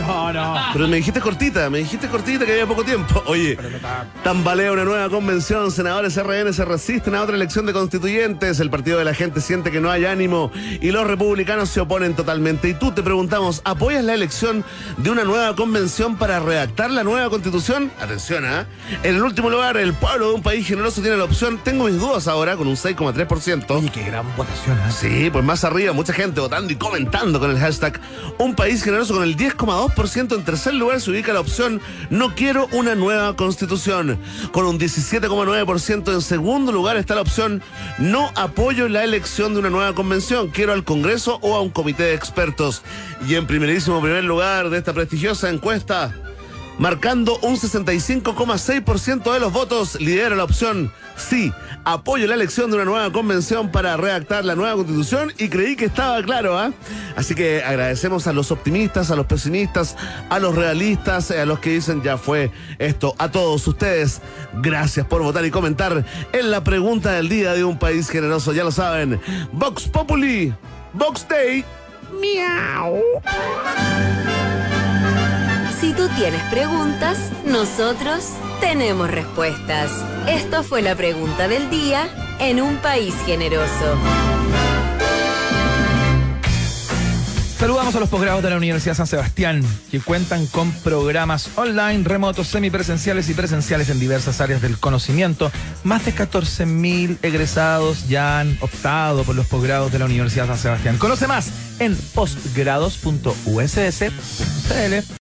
No, no. Pero me dijiste cortita, me dijiste cortita que había poco tiempo. Oye, tambalea una nueva convención, senadores RN se resisten a otra elección de constituyentes, el partido de la gente siente que no hay ánimo y los republicanos se oponen totalmente. Y tú te preguntamos, ¿apoyas la elección de una nueva convención para redactar la nueva constitución? Atención, ¿ah? En el último lugar, el pueblo de un país generoso tiene la opción, tengo mis dudas ahora, con un 6,3%. Oye, qué gran votación, ¿eh? Sí, pues más arriba, mucha gente votando y comentando con el hashtag Un país generoso con el 10,2%. En tercer lugar se ubica la opción No quiero una nueva constitución. Con un 17,9%. En segundo lugar está la opción No apoyo la elección de una nueva convención. Quiero al Congreso o a un comité de expertos. Y en primerísimo primer lugar de esta prestigiosa encuesta. Marcando un 65,6% de los votos, lidera la opción sí, apoyo la elección de una nueva convención para redactar la nueva constitución y creí que estaba claro, ¿ah? Así que agradecemos a los optimistas, a los pesimistas, a los realistas, a los que dicen ya fue esto, a todos ustedes. Gracias por votar y comentar en la pregunta del día de un país generoso, ya lo saben. Vox Populi, Vox Day. Si tú tienes preguntas, nosotros tenemos respuestas. Esto fue la pregunta del día en un país generoso. Saludamos a los posgrados de la Universidad San Sebastián, que cuentan con programas online, remotos, semipresenciales y presenciales en diversas áreas del conocimiento. Más de 14.000 egresados ya han optado por los posgrados de la Universidad San Sebastián. Conoce más en postgrados.uss.cl.